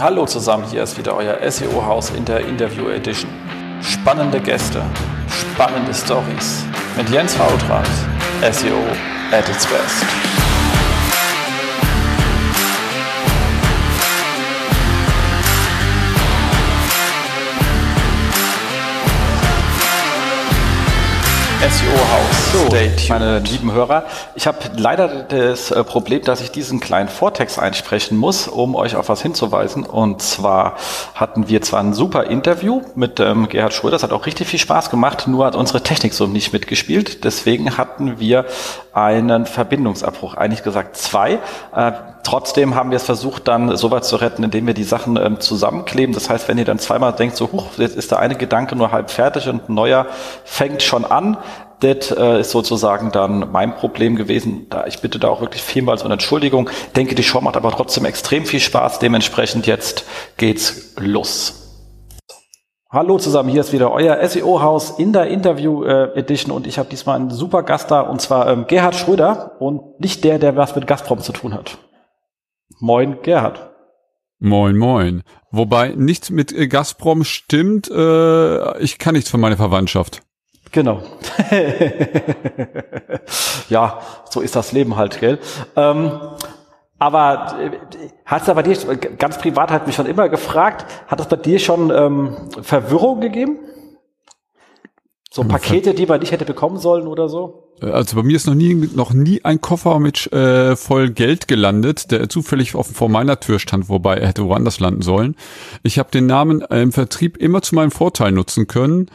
Hallo zusammen, hier ist wieder euer SEO-Haus in der Interview Edition. Spannende Gäste, spannende Stories mit Jens Fautrat, SEO at its best. SEO-Haus. So, meine lieben Hörer, ich habe leider das äh, Problem, dass ich diesen kleinen Vortext einsprechen muss, um euch auf was hinzuweisen. Und zwar hatten wir zwar ein super Interview mit ähm, Gerhard Schröder, das hat auch richtig viel Spaß gemacht, nur hat unsere Technik so nicht mitgespielt. Deswegen hatten wir einen Verbindungsabbruch, eigentlich gesagt zwei. Äh, trotzdem haben wir es versucht, dann so weit zu retten, indem wir die Sachen ähm, zusammenkleben. Das heißt, wenn ihr dann zweimal denkt, so, huch, jetzt ist der eine Gedanke nur halb fertig und ein neuer fängt schon an, das äh, ist sozusagen dann mein Problem gewesen. Da ich bitte da auch wirklich vielmals um Entschuldigung. Denke, die Show macht aber trotzdem extrem viel Spaß. Dementsprechend jetzt geht's los. Hallo zusammen, hier ist wieder euer SEO-Haus in der Interview-Edition und ich habe diesmal einen super Gast da und zwar ähm, Gerhard Schröder und nicht der, der was mit Gazprom zu tun hat. Moin, Gerhard. Moin, moin. Wobei nichts mit äh, Gazprom stimmt, äh, ich kann nichts von meiner Verwandtschaft. Genau. ja, so ist das Leben halt, gell? Ähm, aber äh, hat es da bei dir, ganz privat hat mich schon immer gefragt, hat es bei dir schon ähm, Verwirrung gegeben? So Pakete, die man nicht hätte bekommen sollen oder so? Also bei mir ist noch nie noch nie ein Koffer mit äh, voll Geld gelandet, der zufällig auf, vor meiner Tür stand, wobei er hätte woanders landen sollen. Ich habe den Namen äh, im Vertrieb immer zu meinem Vorteil nutzen können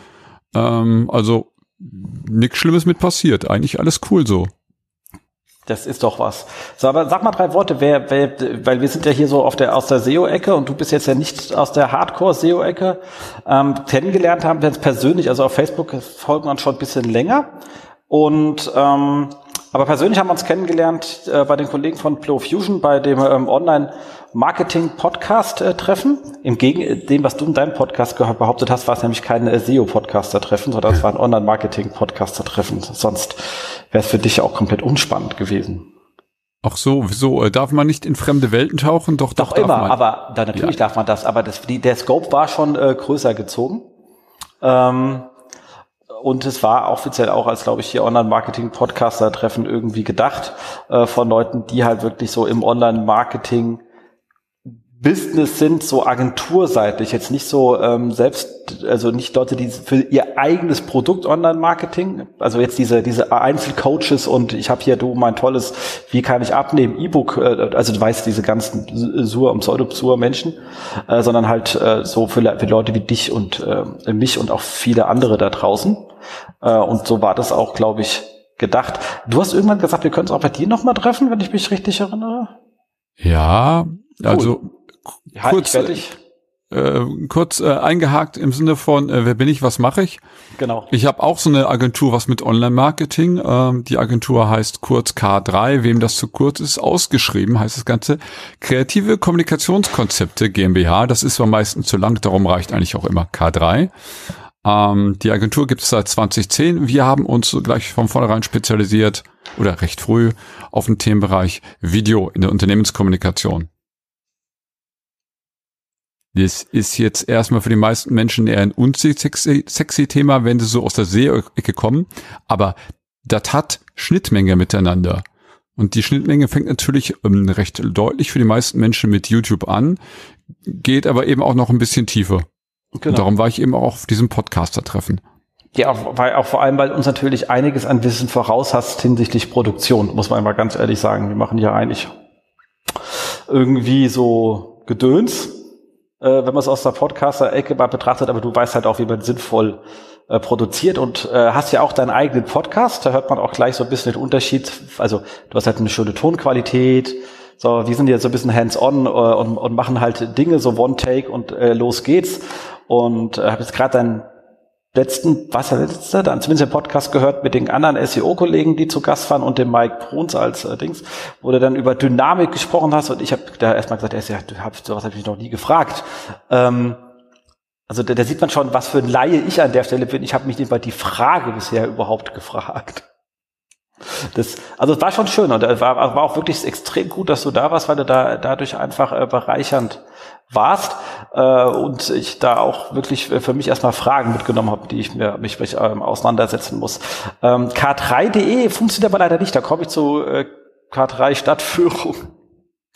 ähm, also nichts Schlimmes mit passiert. Eigentlich alles cool so. Das ist doch was. So, aber sag mal drei Worte, wer, wer, weil wir sind ja hier so auf der, aus der SEO-Ecke und du bist jetzt ja nicht aus der Hardcore-SEO-Ecke. Ähm, kennengelernt haben wir uns persönlich, also auf Facebook folgen wir uns schon ein bisschen länger. Und ähm, aber persönlich haben wir uns kennengelernt äh, bei den Kollegen von Flow Fusion bei dem ähm, Online Marketing-Podcast-Treffen. Im Gegenteil, dem, was du in deinem Podcast behauptet hast, war es nämlich kein äh, SEO-Podcaster-Treffen, sondern es war ein Online-Marketing-Podcaster-Treffen. Sonst wäre es für dich auch komplett unspannend gewesen. Ach so, wieso? Äh, darf man nicht in fremde Welten tauchen? Doch, doch, doch immer, man. aber da, natürlich ja. darf man das, aber das, die, der Scope war schon äh, größer gezogen. Ähm, und es war offiziell auch als, glaube ich, hier Online-Marketing-Podcaster-Treffen irgendwie gedacht äh, von Leuten, die halt wirklich so im Online-Marketing Business sind, so agenturseitig, jetzt nicht so ähm, selbst, also nicht Leute, die für ihr eigenes Produkt Online-Marketing, also jetzt diese diese Einzelcoaches und ich habe hier du mein tolles, wie kann ich abnehmen, E-Book, äh, also du weißt diese ganzen Sur und Pseudo-Sur-Menschen, äh, sondern halt äh, so für, für Leute wie dich und äh, mich und auch viele andere da draußen. Äh, und so war das auch, glaube ich, gedacht. Du hast irgendwann gesagt, wir können es auch bei dir nochmal treffen, wenn ich mich richtig erinnere. Ja, also ja, kurz, äh, kurz äh, eingehakt im Sinne von, äh, wer bin ich, was mache ich? Genau. Ich habe auch so eine Agentur, was mit Online-Marketing. Ähm, die Agentur heißt kurz K3, wem das zu kurz ist, ausgeschrieben heißt das Ganze. Kreative Kommunikationskonzepte GmbH, das ist am meisten zu lang, darum reicht eigentlich auch immer K3. Ähm, die Agentur gibt es seit 2010. Wir haben uns gleich von vornherein spezialisiert oder recht früh auf den Themenbereich Video in der Unternehmenskommunikation. Das ist jetzt erstmal für die meisten Menschen eher ein unsexy sexy Thema, wenn sie so aus der Seeecke kommen. Aber das hat Schnittmenge miteinander. Und die Schnittmenge fängt natürlich ähm, recht deutlich für die meisten Menschen mit YouTube an, geht aber eben auch noch ein bisschen tiefer. Genau. Und darum war ich eben auch auf diesem Podcaster-Treffen. Ja, weil auch vor allem, weil uns natürlich einiges an Wissen voraus hast hinsichtlich Produktion, muss man mal ganz ehrlich sagen. Wir machen ja eigentlich irgendwie so Gedöns, äh, wenn man es aus der Podcaster-Ecke mal betrachtet, aber du weißt halt auch, wie man sinnvoll äh, produziert und äh, hast ja auch deinen eigenen Podcast, da hört man auch gleich so ein bisschen den Unterschied, also du hast halt eine schöne Tonqualität, so, wir sind jetzt so ein bisschen hands-on äh, und, und machen halt Dinge, so One-Take und äh, los geht's. Und äh, habe jetzt gerade deinen letzten, was der letzte, dann zumindest den Podcast gehört mit den anderen SEO-Kollegen, die zu Gast waren und dem Mike Bruns als äh, Dings, wo du dann über Dynamik gesprochen hast und ich habe da erstmal gesagt, ja, du hab, sowas habe ich noch nie gefragt. Ähm, also da, da sieht man schon, was für ein Laie ich an der Stelle bin. Ich habe mich über die Frage bisher überhaupt gefragt. Das, also es war schon schön und es war, war auch wirklich extrem gut, dass du da warst, weil du da dadurch einfach äh, bereichernd warst äh, und ich da auch wirklich für mich erstmal Fragen mitgenommen habe, die ich mir mich, mich ähm, auseinandersetzen muss. Ähm, K3.de funktioniert aber leider nicht. Da komme ich zu äh, K3 Stadtführung.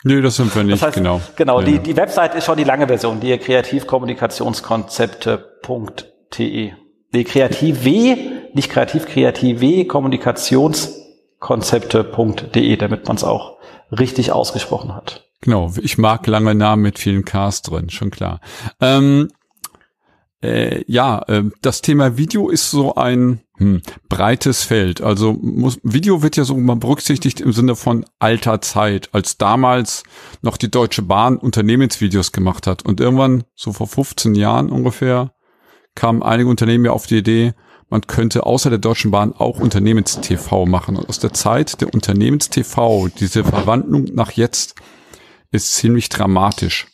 Nee, das sind wir nicht, das heißt, genau. Genau, ja. die, die Website ist schon die lange Version, die kreativkommunikationskonzepte.de. Nee, kreativ W, nicht kreativ, kreativ W, kommunikationskonzepte.de, damit man es auch richtig ausgesprochen hat. Genau, ich mag lange Namen mit vielen Ks drin, schon klar. Ähm, äh, ja, äh, das Thema Video ist so ein hm, breites Feld. Also muss, Video wird ja so mal berücksichtigt im Sinne von alter Zeit, als damals noch die Deutsche Bahn Unternehmensvideos gemacht hat. Und irgendwann, so vor 15 Jahren ungefähr, kamen einige Unternehmen ja auf die Idee, man könnte außer der Deutschen Bahn auch Unternehmenstv machen. Und aus der Zeit der Unternehmenstv, diese Verwandlung nach jetzt, ist ziemlich dramatisch.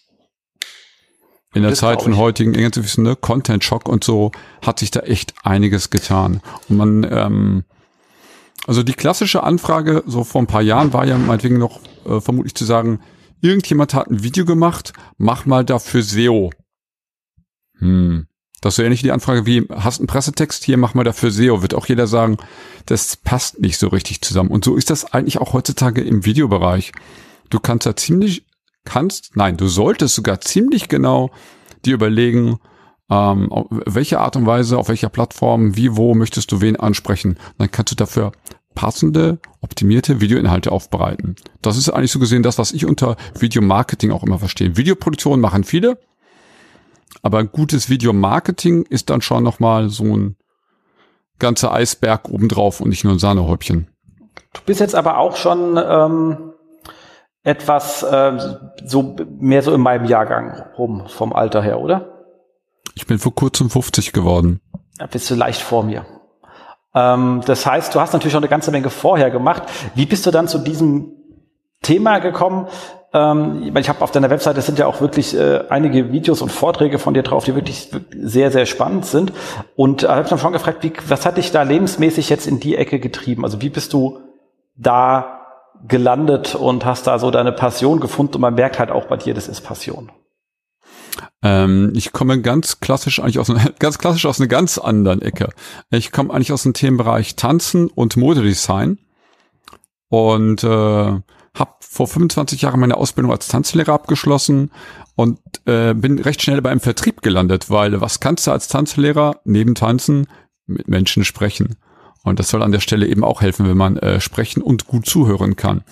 In der Zeit von heutigen irgendwie ne, Content Shock und so hat sich da echt einiges getan. Und man, ähm, also die klassische Anfrage so vor ein paar Jahren war ja meinetwegen noch äh, vermutlich zu sagen, irgendjemand hat ein Video gemacht, mach mal dafür SEO. Hm. Das ist so ähnlich die Anfrage wie, hast einen Pressetext, hier mach mal dafür SEO. Wird auch jeder sagen, das passt nicht so richtig zusammen. Und so ist das eigentlich auch heutzutage im Videobereich. Du kannst da ziemlich, kannst, nein, du solltest sogar ziemlich genau dir überlegen, ähm, auf welche Art und Weise, auf welcher Plattform, wie, wo möchtest du wen ansprechen. Dann kannst du dafür passende, optimierte Videoinhalte aufbereiten. Das ist eigentlich so gesehen das, was ich unter Videomarketing auch immer verstehe. Videoproduktion machen viele, aber ein gutes Videomarketing ist dann schon nochmal so ein ganzer Eisberg obendrauf und nicht nur ein Sahnehäubchen. Du bist jetzt aber auch schon ähm, etwas äh, so mehr so in meinem Jahrgang rum vom Alter her, oder? Ich bin vor kurzem 50 geworden. Da bist du leicht vor mir. Ähm, das heißt, du hast natürlich schon eine ganze Menge vorher gemacht. Wie bist du dann zu diesem Thema gekommen? Ähm, ich habe auf deiner Webseite sind ja auch wirklich äh, einige Videos und Vorträge von dir drauf, die wirklich sehr, sehr spannend sind. Und äh, habe ich mich schon gefragt, wie, was hat dich da lebensmäßig jetzt in die Ecke getrieben? Also wie bist du da gelandet und hast da so deine Passion gefunden und man merkt halt auch bei dir, das ist Passion. Ähm, ich komme ganz klassisch eigentlich aus einer, ganz klassisch aus einer ganz anderen Ecke. Ich komme eigentlich aus dem Themenbereich Tanzen und Modedesign und äh, habe vor 25 Jahren meine Ausbildung als Tanzlehrer abgeschlossen und äh, bin recht schnell beim Vertrieb gelandet, weil was kannst du als Tanzlehrer neben Tanzen mit Menschen sprechen? Und das soll an der Stelle eben auch helfen, wenn man äh, sprechen und gut zuhören kann.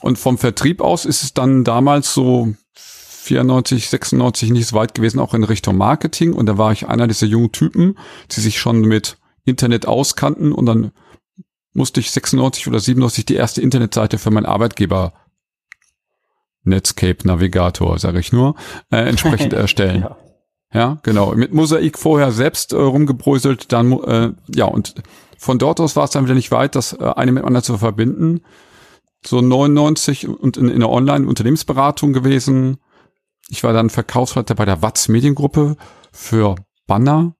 Und vom Vertrieb aus ist es dann damals so 94, 96 nicht so weit gewesen, auch in Richtung Marketing. Und da war ich einer dieser jungen Typen, die sich schon mit Internet auskannten. Und dann musste ich 96 oder 97 die erste Internetseite für meinen Arbeitgeber Netscape Navigator, sage ich nur, äh, entsprechend erstellen. Ja. Ja, genau. Mit Mosaik vorher selbst äh, rumgebröselt, dann äh, ja und von dort aus war es dann wieder nicht weit, das äh, eine mit dem anderen zu verbinden. So 99 und in, in der Online-Unternehmensberatung gewesen. Ich war dann Verkaufsleiter bei der Watz Mediengruppe für Banner.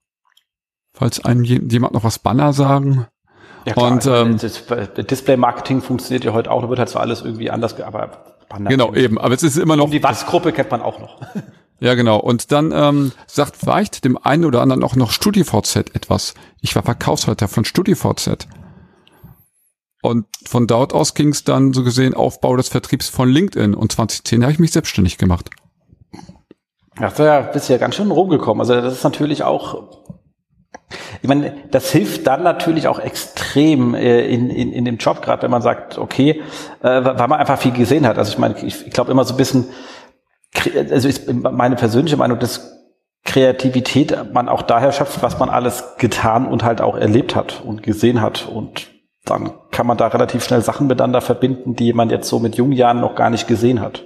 Falls einem je- jemand noch was Banner sagen. Ja, Und, also, ähm, Display-Marketing funktioniert ja heute auch, da wird halt so alles irgendwie anders, aber Genau, eben. Aber es ist immer noch. Die Was-Gruppe kennt man auch noch. Ja, genau. Und dann ähm, sagt vielleicht dem einen oder anderen auch noch StudiVZ etwas. Ich war Verkaufsleiter von StudiVZ. Und von dort aus ging es dann so gesehen Aufbau des Vertriebs von LinkedIn. Und 2010 habe ich mich selbstständig gemacht. Ja, da bist du ja ganz schön rumgekommen. Also das ist natürlich auch, ich meine, das hilft dann natürlich auch extrem äh, in, in, in dem Job, gerade wenn man sagt, okay, äh, weil man einfach viel gesehen hat. Also ich meine, ich, glaube immer so ein bisschen, also ist meine persönliche Meinung, dass Kreativität man auch daher schöpft, was man alles getan und halt auch erlebt hat und gesehen hat. Und dann kann man da relativ schnell Sachen miteinander verbinden, die man jetzt so mit jungen Jahren noch gar nicht gesehen hat.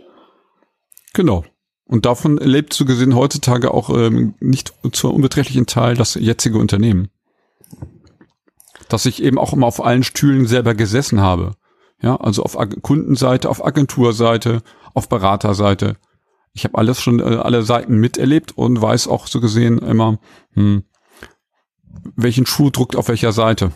Genau. Und davon lebt so gesehen heutzutage auch ähm, nicht zu unbeträchtlichen Teil das jetzige Unternehmen. Dass ich eben auch immer auf allen Stühlen selber gesessen habe. Ja, also auf Ag Kundenseite, auf Agenturseite, auf Beraterseite. Ich habe alles schon, äh, alle Seiten miterlebt und weiß auch so gesehen immer, hm, welchen Schuh druckt auf welcher Seite.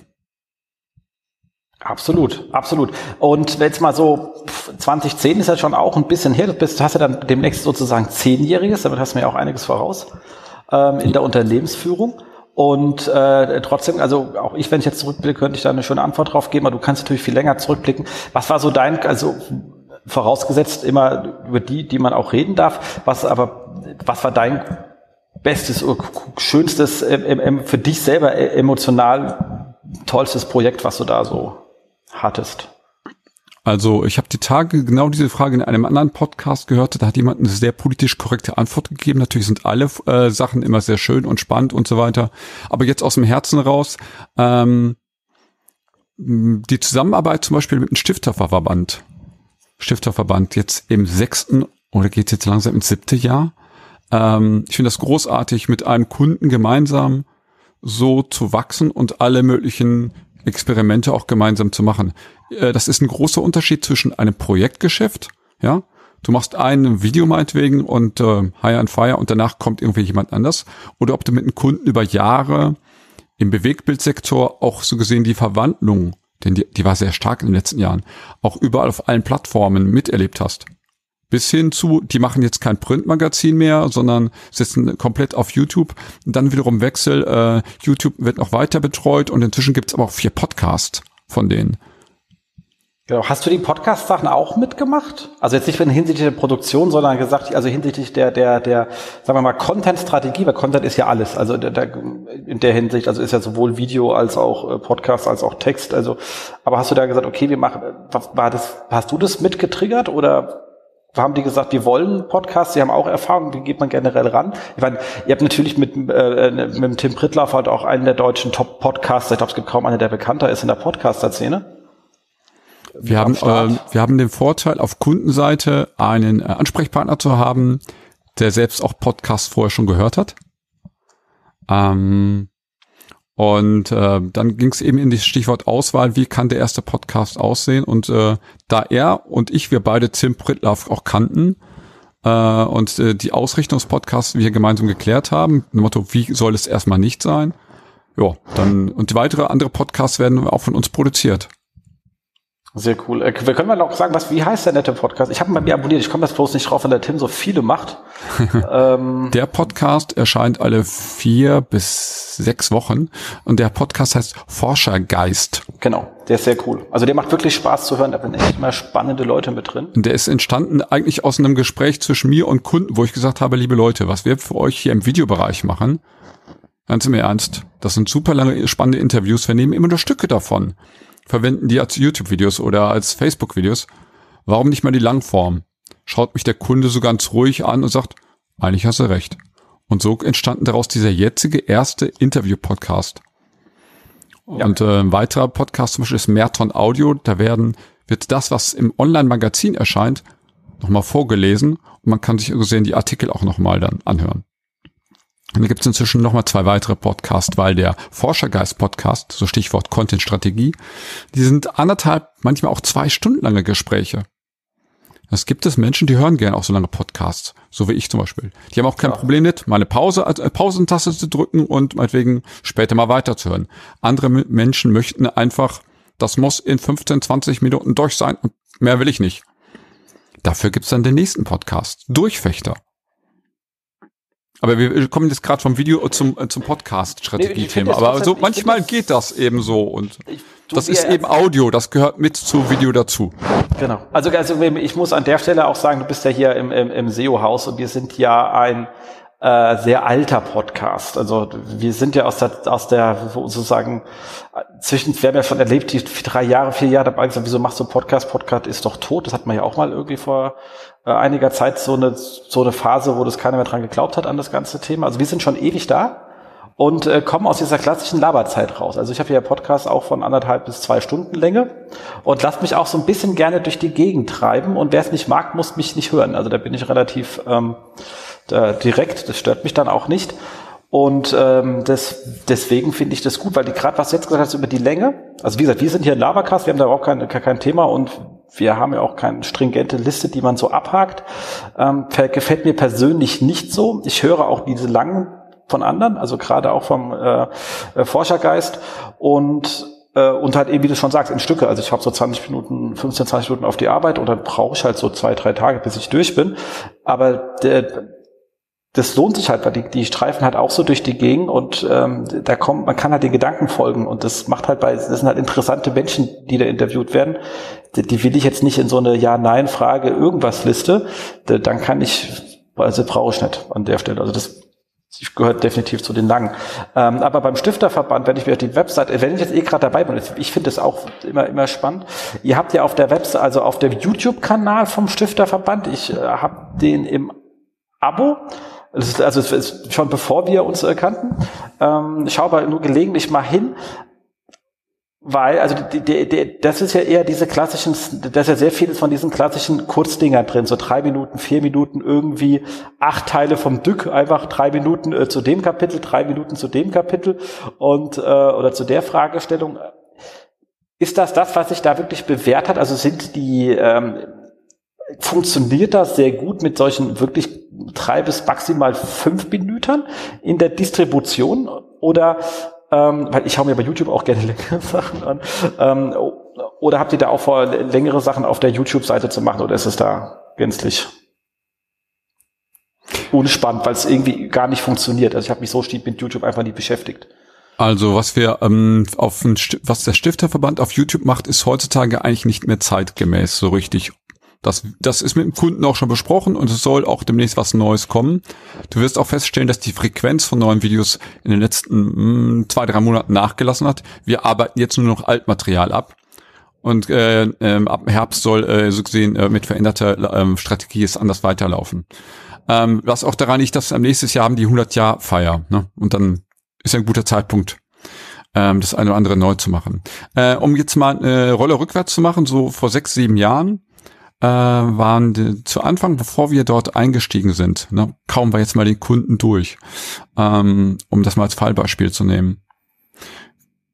Absolut, absolut. Und jetzt mal so 2010 ist ja schon auch ein bisschen her. Du bist, hast ja dann demnächst sozusagen zehnjähriges, damit hast du mir auch einiges voraus ähm, in der Unternehmensführung. Und äh, trotzdem, also auch ich, wenn ich jetzt zurückblicke, könnte ich da eine schöne Antwort drauf geben, aber du kannst natürlich viel länger zurückblicken. Was war so dein, also vorausgesetzt immer über die, die man auch reden darf, was aber, was war dein bestes, schönstes, für dich selber e, emotional tollstes Projekt, was du da so hattest? Also ich habe die Tage genau diese Frage in einem anderen Podcast gehört. Da hat jemand eine sehr politisch korrekte Antwort gegeben. Natürlich sind alle äh, Sachen immer sehr schön und spannend und so weiter. Aber jetzt aus dem Herzen raus, ähm, die Zusammenarbeit zum Beispiel mit dem Stifterverband, Stifterverband jetzt im sechsten oder geht jetzt langsam ins siebte Jahr. Ähm, ich finde das großartig, mit einem Kunden gemeinsam so zu wachsen und alle möglichen Experimente auch gemeinsam zu machen. Äh, das ist ein großer Unterschied zwischen einem Projektgeschäft, ja. Du machst ein Video meinetwegen und äh, Hire and Fire und danach kommt irgendwie jemand anders. Oder ob du mit einem Kunden über Jahre im Bewegtbildsektor auch so gesehen die Verwandlung, denn die, die war sehr stark in den letzten Jahren, auch überall auf allen Plattformen miterlebt hast bis hin zu, die machen jetzt kein Printmagazin mehr, sondern sitzen komplett auf YouTube. Dann wiederum Wechsel, äh, YouTube wird noch weiter betreut und inzwischen gibt's aber auch vier Podcasts von denen. Genau. Hast du die Podcast-Sachen auch mitgemacht? Also jetzt nicht hinsichtlich der Produktion, sondern gesagt, also hinsichtlich der, der, der, sagen wir mal, Content-Strategie, weil Content ist ja alles. Also der, der, in der Hinsicht, also ist ja sowohl Video als auch äh, Podcast als auch Text. Also, aber hast du da gesagt, okay, wir machen, war das, hast du das mitgetriggert oder haben die gesagt, die wollen Podcasts, sie haben auch Erfahrung, wie geht man generell ran? Ich meine, ihr habt natürlich mit, äh, mit dem Tim Prittlaff halt auch einen der deutschen Top-Podcaster, ich glaube, es gibt kaum einen, der bekannter ist in der Podcaster-Szene. Wir haben, äh, wir haben den Vorteil, auf Kundenseite einen äh, Ansprechpartner zu haben, der selbst auch Podcasts vorher schon gehört hat. Ähm, und äh, dann ging es eben in das Stichwort Auswahl, wie kann der erste Podcast aussehen? Und äh, da er und ich, wir beide Tim Pritlaff auch kannten äh, und äh, die Ausrichtungspodcasts wir gemeinsam geklärt haben, im Motto, wie soll es erstmal nicht sein? Ja, dann und weitere andere Podcasts werden auch von uns produziert. Sehr cool. Äh, wir können mal noch sagen, was, wie heißt der nette Podcast? Ich habe ihn bei mir abonniert. Ich komme jetzt bloß nicht drauf, wenn der Tim so viele macht. ähm, der Podcast erscheint alle vier bis sechs Wochen und der Podcast heißt Forschergeist. Genau, der ist sehr cool. Also der macht wirklich Spaß zu hören. Da sind echt mal spannende Leute mit drin. Der ist entstanden eigentlich aus einem Gespräch zwischen mir und Kunden, wo ich gesagt habe, liebe Leute, was wir für euch hier im Videobereich machen, ganz im Ernst, das sind super lange spannende Interviews. Wir nehmen immer nur Stücke davon verwenden die als YouTube-Videos oder als Facebook-Videos. Warum nicht mal die Langform? Schaut mich der Kunde so ganz ruhig an und sagt, eigentlich hast du recht. Und so entstanden daraus dieser jetzige erste Interview-Podcast. Ja. Und äh, ein weiterer Podcast zum Beispiel ist Merton Audio. Da werden, wird das, was im Online-Magazin erscheint, nochmal vorgelesen und man kann sich so sehen die Artikel auch nochmal dann anhören. Und da gibt es inzwischen nochmal zwei weitere Podcasts, weil der Forschergeist-Podcast, so Stichwort Content-Strategie, die sind anderthalb, manchmal auch zwei Stunden lange Gespräche. Es gibt es Menschen, die hören gerne auch so lange Podcasts, so wie ich zum Beispiel. Die haben auch kein ja. Problem mit, mal eine Pause, also Pausentaste zu drücken und meinetwegen später mal weiterzuhören. Andere Menschen möchten einfach, das muss in 15, 20 Minuten durch sein und mehr will ich nicht. Dafür gibt's dann den nächsten Podcast, Durchfechter. Aber wir kommen jetzt gerade vom Video zum, äh, zum Podcast-Strategie-Thema. Nee, Aber so manchmal geht das eben so und das ist eben Audio, das gehört mit zu Video dazu. Genau. Also, also ich muss an der Stelle auch sagen, du bist ja hier im, im, im SEO-Haus und wir sind ja ein äh, sehr alter Podcast. Also wir sind ja aus der, aus der sozusagen zwischen, wir haben ja schon erlebt, die drei Jahre, vier Jahre dabei gesagt, wieso machst du Podcast? Podcast ist doch tot. Das hat man ja auch mal irgendwie vor einiger Zeit so eine, so eine Phase, wo das keiner mehr dran geglaubt hat an das ganze Thema. Also wir sind schon ewig da und äh, kommen aus dieser klassischen Laberzeit raus. Also ich habe ja Podcast auch von anderthalb bis zwei Stunden Länge und lasst mich auch so ein bisschen gerne durch die Gegend treiben und wer es nicht mag, muss mich nicht hören. Also da bin ich relativ ähm, direkt, das stört mich dann auch nicht. Und ähm, das, deswegen finde ich das gut, weil die gerade was jetzt gesagt hast über die Länge. Also wie gesagt, wir sind hier ein Labercast, wir haben da auch kein, kein Thema und wir haben ja auch keine stringente Liste, die man so abhakt. Ähm, gefällt mir persönlich nicht so. Ich höre auch diese langen von anderen, also gerade auch vom äh, äh, Forschergeist. Und äh, und halt eben, wie du schon sagst, in Stücke. Also ich habe so 20 Minuten, 15, 20 Minuten auf die Arbeit und dann brauche ich halt so zwei, drei Tage, bis ich durch bin. Aber der, das lohnt sich halt, weil die, die streifen halt auch so durch die Gegend und ähm, da kommt, man kann halt den Gedanken folgen und das macht halt bei, das sind halt interessante Menschen, die da interviewt werden. Die, die will ich jetzt nicht in so eine Ja-Nein-Frage irgendwas Liste, dann kann ich, also brauche ich nicht an der Stelle. Also das gehört definitiv zu den langen. Ähm, aber beim Stifterverband, wenn ich mir die Website, wenn ich jetzt eh gerade dabei bin, ich finde das auch immer immer spannend. Ihr habt ja auf der Website, also auf dem YouTube-Kanal vom Stifterverband, ich äh, habe den im Abo ist, also es ist schon bevor wir uns äh, kannten. Ähm, ich schaue aber nur gelegentlich mal hin, weil, also die, die, die, das ist ja eher diese klassischen, da ist ja sehr vieles von diesen klassischen Kurzdinger drin, so drei Minuten, vier Minuten, irgendwie acht Teile vom Dück, einfach drei Minuten äh, zu dem Kapitel, drei Minuten zu dem Kapitel und äh, oder zu der Fragestellung. Ist das das, was sich da wirklich bewährt hat? Also sind die ähm, funktioniert das sehr gut mit solchen wirklich drei bis maximal fünf Minuten in der Distribution oder ähm, weil ich schaue mir bei YouTube auch gerne längere Sachen an. Ähm, oder habt ihr da auch vor, längere Sachen auf der YouTube-Seite zu machen oder ist es da gänzlich unspannend, weil es irgendwie gar nicht funktioniert? Also ich habe mich so mit YouTube einfach nicht beschäftigt. Also was wir ähm, auf was der Stifterverband auf YouTube macht, ist heutzutage eigentlich nicht mehr zeitgemäß so richtig. Das, das ist mit dem Kunden auch schon besprochen und es soll auch demnächst was Neues kommen. Du wirst auch feststellen, dass die Frequenz von neuen Videos in den letzten mh, hm, zwei, drei Monaten nachgelassen hat. Wir arbeiten jetzt nur noch Altmaterial ab. Und äh, äh, ab Herbst soll äh, so gesehen äh, mit veränderter äh, Strategie es anders weiterlaufen. Ähm, was auch daran liegt, dass am nächsten Jahr haben die 100 Jahr Feier. Ne? Und dann ist ein guter Zeitpunkt, ähm, das eine oder andere neu zu machen. Äh, um jetzt mal eine Rolle rückwärts zu machen, so vor sechs, sieben Jahren äh, waren die, zu Anfang, bevor wir dort eingestiegen sind, ne, kaum war jetzt mal den Kunden durch, ähm, um das mal als Fallbeispiel zu nehmen.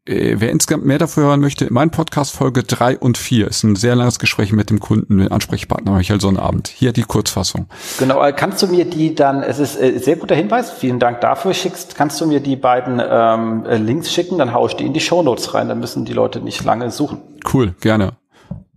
Äh, wer insgesamt mehr dafür hören möchte, mein Podcast Folge drei und vier ist ein sehr langes Gespräch mit dem Kunden, dem Ansprechpartner Michael Sonnabend. Hier die Kurzfassung. Genau, äh, kannst du mir die dann, es ist äh, sehr guter Hinweis, vielen Dank dafür, schickst, kannst du mir die beiden ähm, Links schicken, dann haue ich die in die Show Notes rein, dann müssen die Leute nicht lange suchen. Cool, gerne.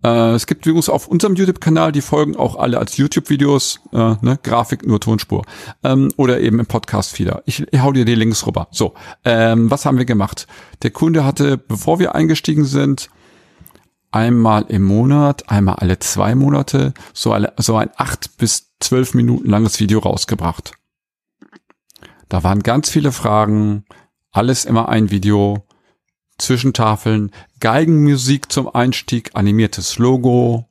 Äh, es gibt übrigens auf unserem YouTube-Kanal die Folgen auch alle als YouTube-Videos, äh, ne, Grafik nur Tonspur ähm, oder eben im Podcast-Feeder. Ich, ich hau dir die Links rüber. So, ähm, was haben wir gemacht? Der Kunde hatte, bevor wir eingestiegen sind, einmal im Monat, einmal alle zwei Monate so, alle, so ein acht bis zwölf Minuten langes Video rausgebracht. Da waren ganz viele Fragen, alles immer ein Video Zwischentafeln, Geigenmusik zum Einstieg, animiertes Logo.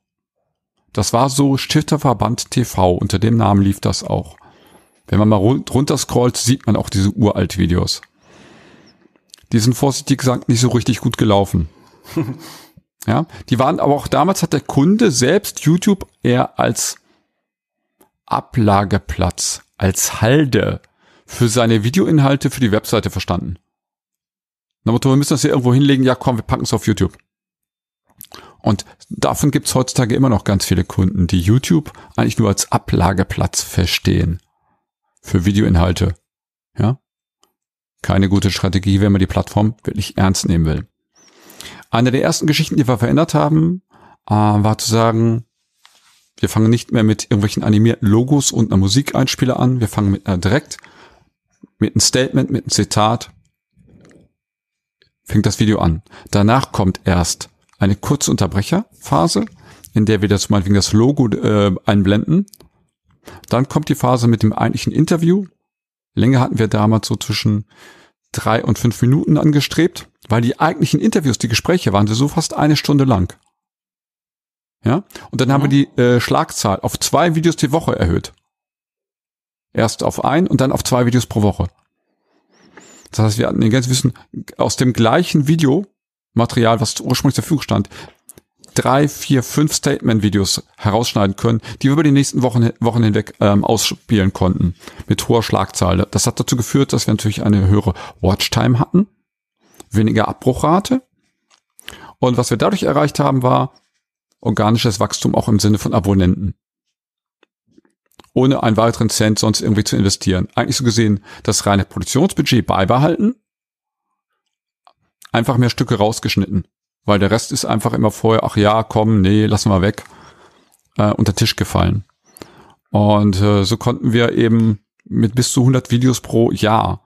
Das war so Stifterverband TV, unter dem Namen lief das auch. Wenn man mal runter scrollt, sieht man auch diese uralt Videos. Die sind vorsichtig gesagt nicht so richtig gut gelaufen. ja, die waren aber auch damals hat der Kunde selbst YouTube eher als Ablageplatz, als Halde für seine Videoinhalte für die Webseite verstanden. Na, wir müssen das hier irgendwo hinlegen, ja komm, wir packen es auf YouTube. Und davon gibt es heutzutage immer noch ganz viele Kunden, die YouTube eigentlich nur als Ablageplatz verstehen. Für Videoinhalte. Ja. Keine gute Strategie, wenn man die Plattform wirklich ernst nehmen will. Eine der ersten Geschichten, die wir verändert haben, äh, war zu sagen, wir fangen nicht mehr mit irgendwelchen animierten Logos und einer Musikeinspieler an. Wir fangen mit, äh, direkt mit einem Statement, mit einem Zitat fängt das Video an. Danach kommt erst eine kurze Unterbrecherphase, in der wir das meinetwegen das Logo äh, einblenden. Dann kommt die Phase mit dem eigentlichen Interview. Länge hatten wir damals so zwischen drei und fünf Minuten angestrebt, weil die eigentlichen Interviews, die Gespräche waren so fast eine Stunde lang. Ja, und dann mhm. haben wir die äh, Schlagzahl auf zwei Videos die Woche erhöht. Erst auf ein und dann auf zwei Videos pro Woche. Das heißt, wir hatten den ganzen Wissen aus dem gleichen Videomaterial, was ursprünglich zur Verfügung stand, drei, vier, fünf Statement-Videos herausschneiden können, die wir über die nächsten Wochen, Wochen hinweg ähm, ausspielen konnten mit hoher Schlagzahl. Das hat dazu geführt, dass wir natürlich eine höhere Watchtime hatten, weniger Abbruchrate. Und was wir dadurch erreicht haben, war organisches Wachstum auch im Sinne von Abonnenten ohne einen weiteren Cent sonst irgendwie zu investieren. Eigentlich so gesehen das reine Produktionsbudget beibehalten, einfach mehr Stücke rausgeschnitten. Weil der Rest ist einfach immer vorher, ach ja, komm, nee, lassen wir weg, äh, unter Tisch gefallen. Und äh, so konnten wir eben mit bis zu 100 Videos pro Jahr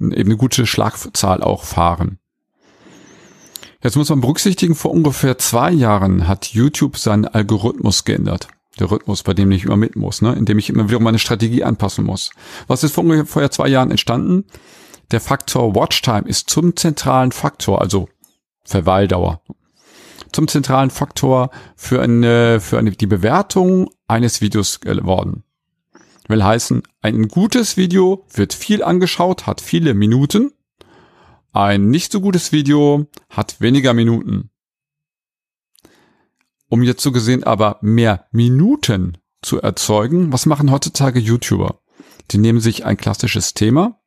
eben eine gute Schlagzahl auch fahren. Jetzt muss man berücksichtigen, vor ungefähr zwei Jahren hat YouTube seinen Algorithmus geändert. Der Rhythmus, bei dem ich immer mit muss, ne? in dem ich immer wieder meine Strategie anpassen muss. Was ist vor ungefähr zwei Jahren entstanden? Der Faktor Watchtime ist zum zentralen Faktor, also Verweildauer, zum zentralen Faktor für eine, für eine, die Bewertung eines Videos geworden. Will heißen, ein gutes Video wird viel angeschaut, hat viele Minuten. Ein nicht so gutes Video hat weniger Minuten. Um jetzt so gesehen aber mehr Minuten zu erzeugen, was machen heutzutage YouTuber? Die nehmen sich ein klassisches Thema,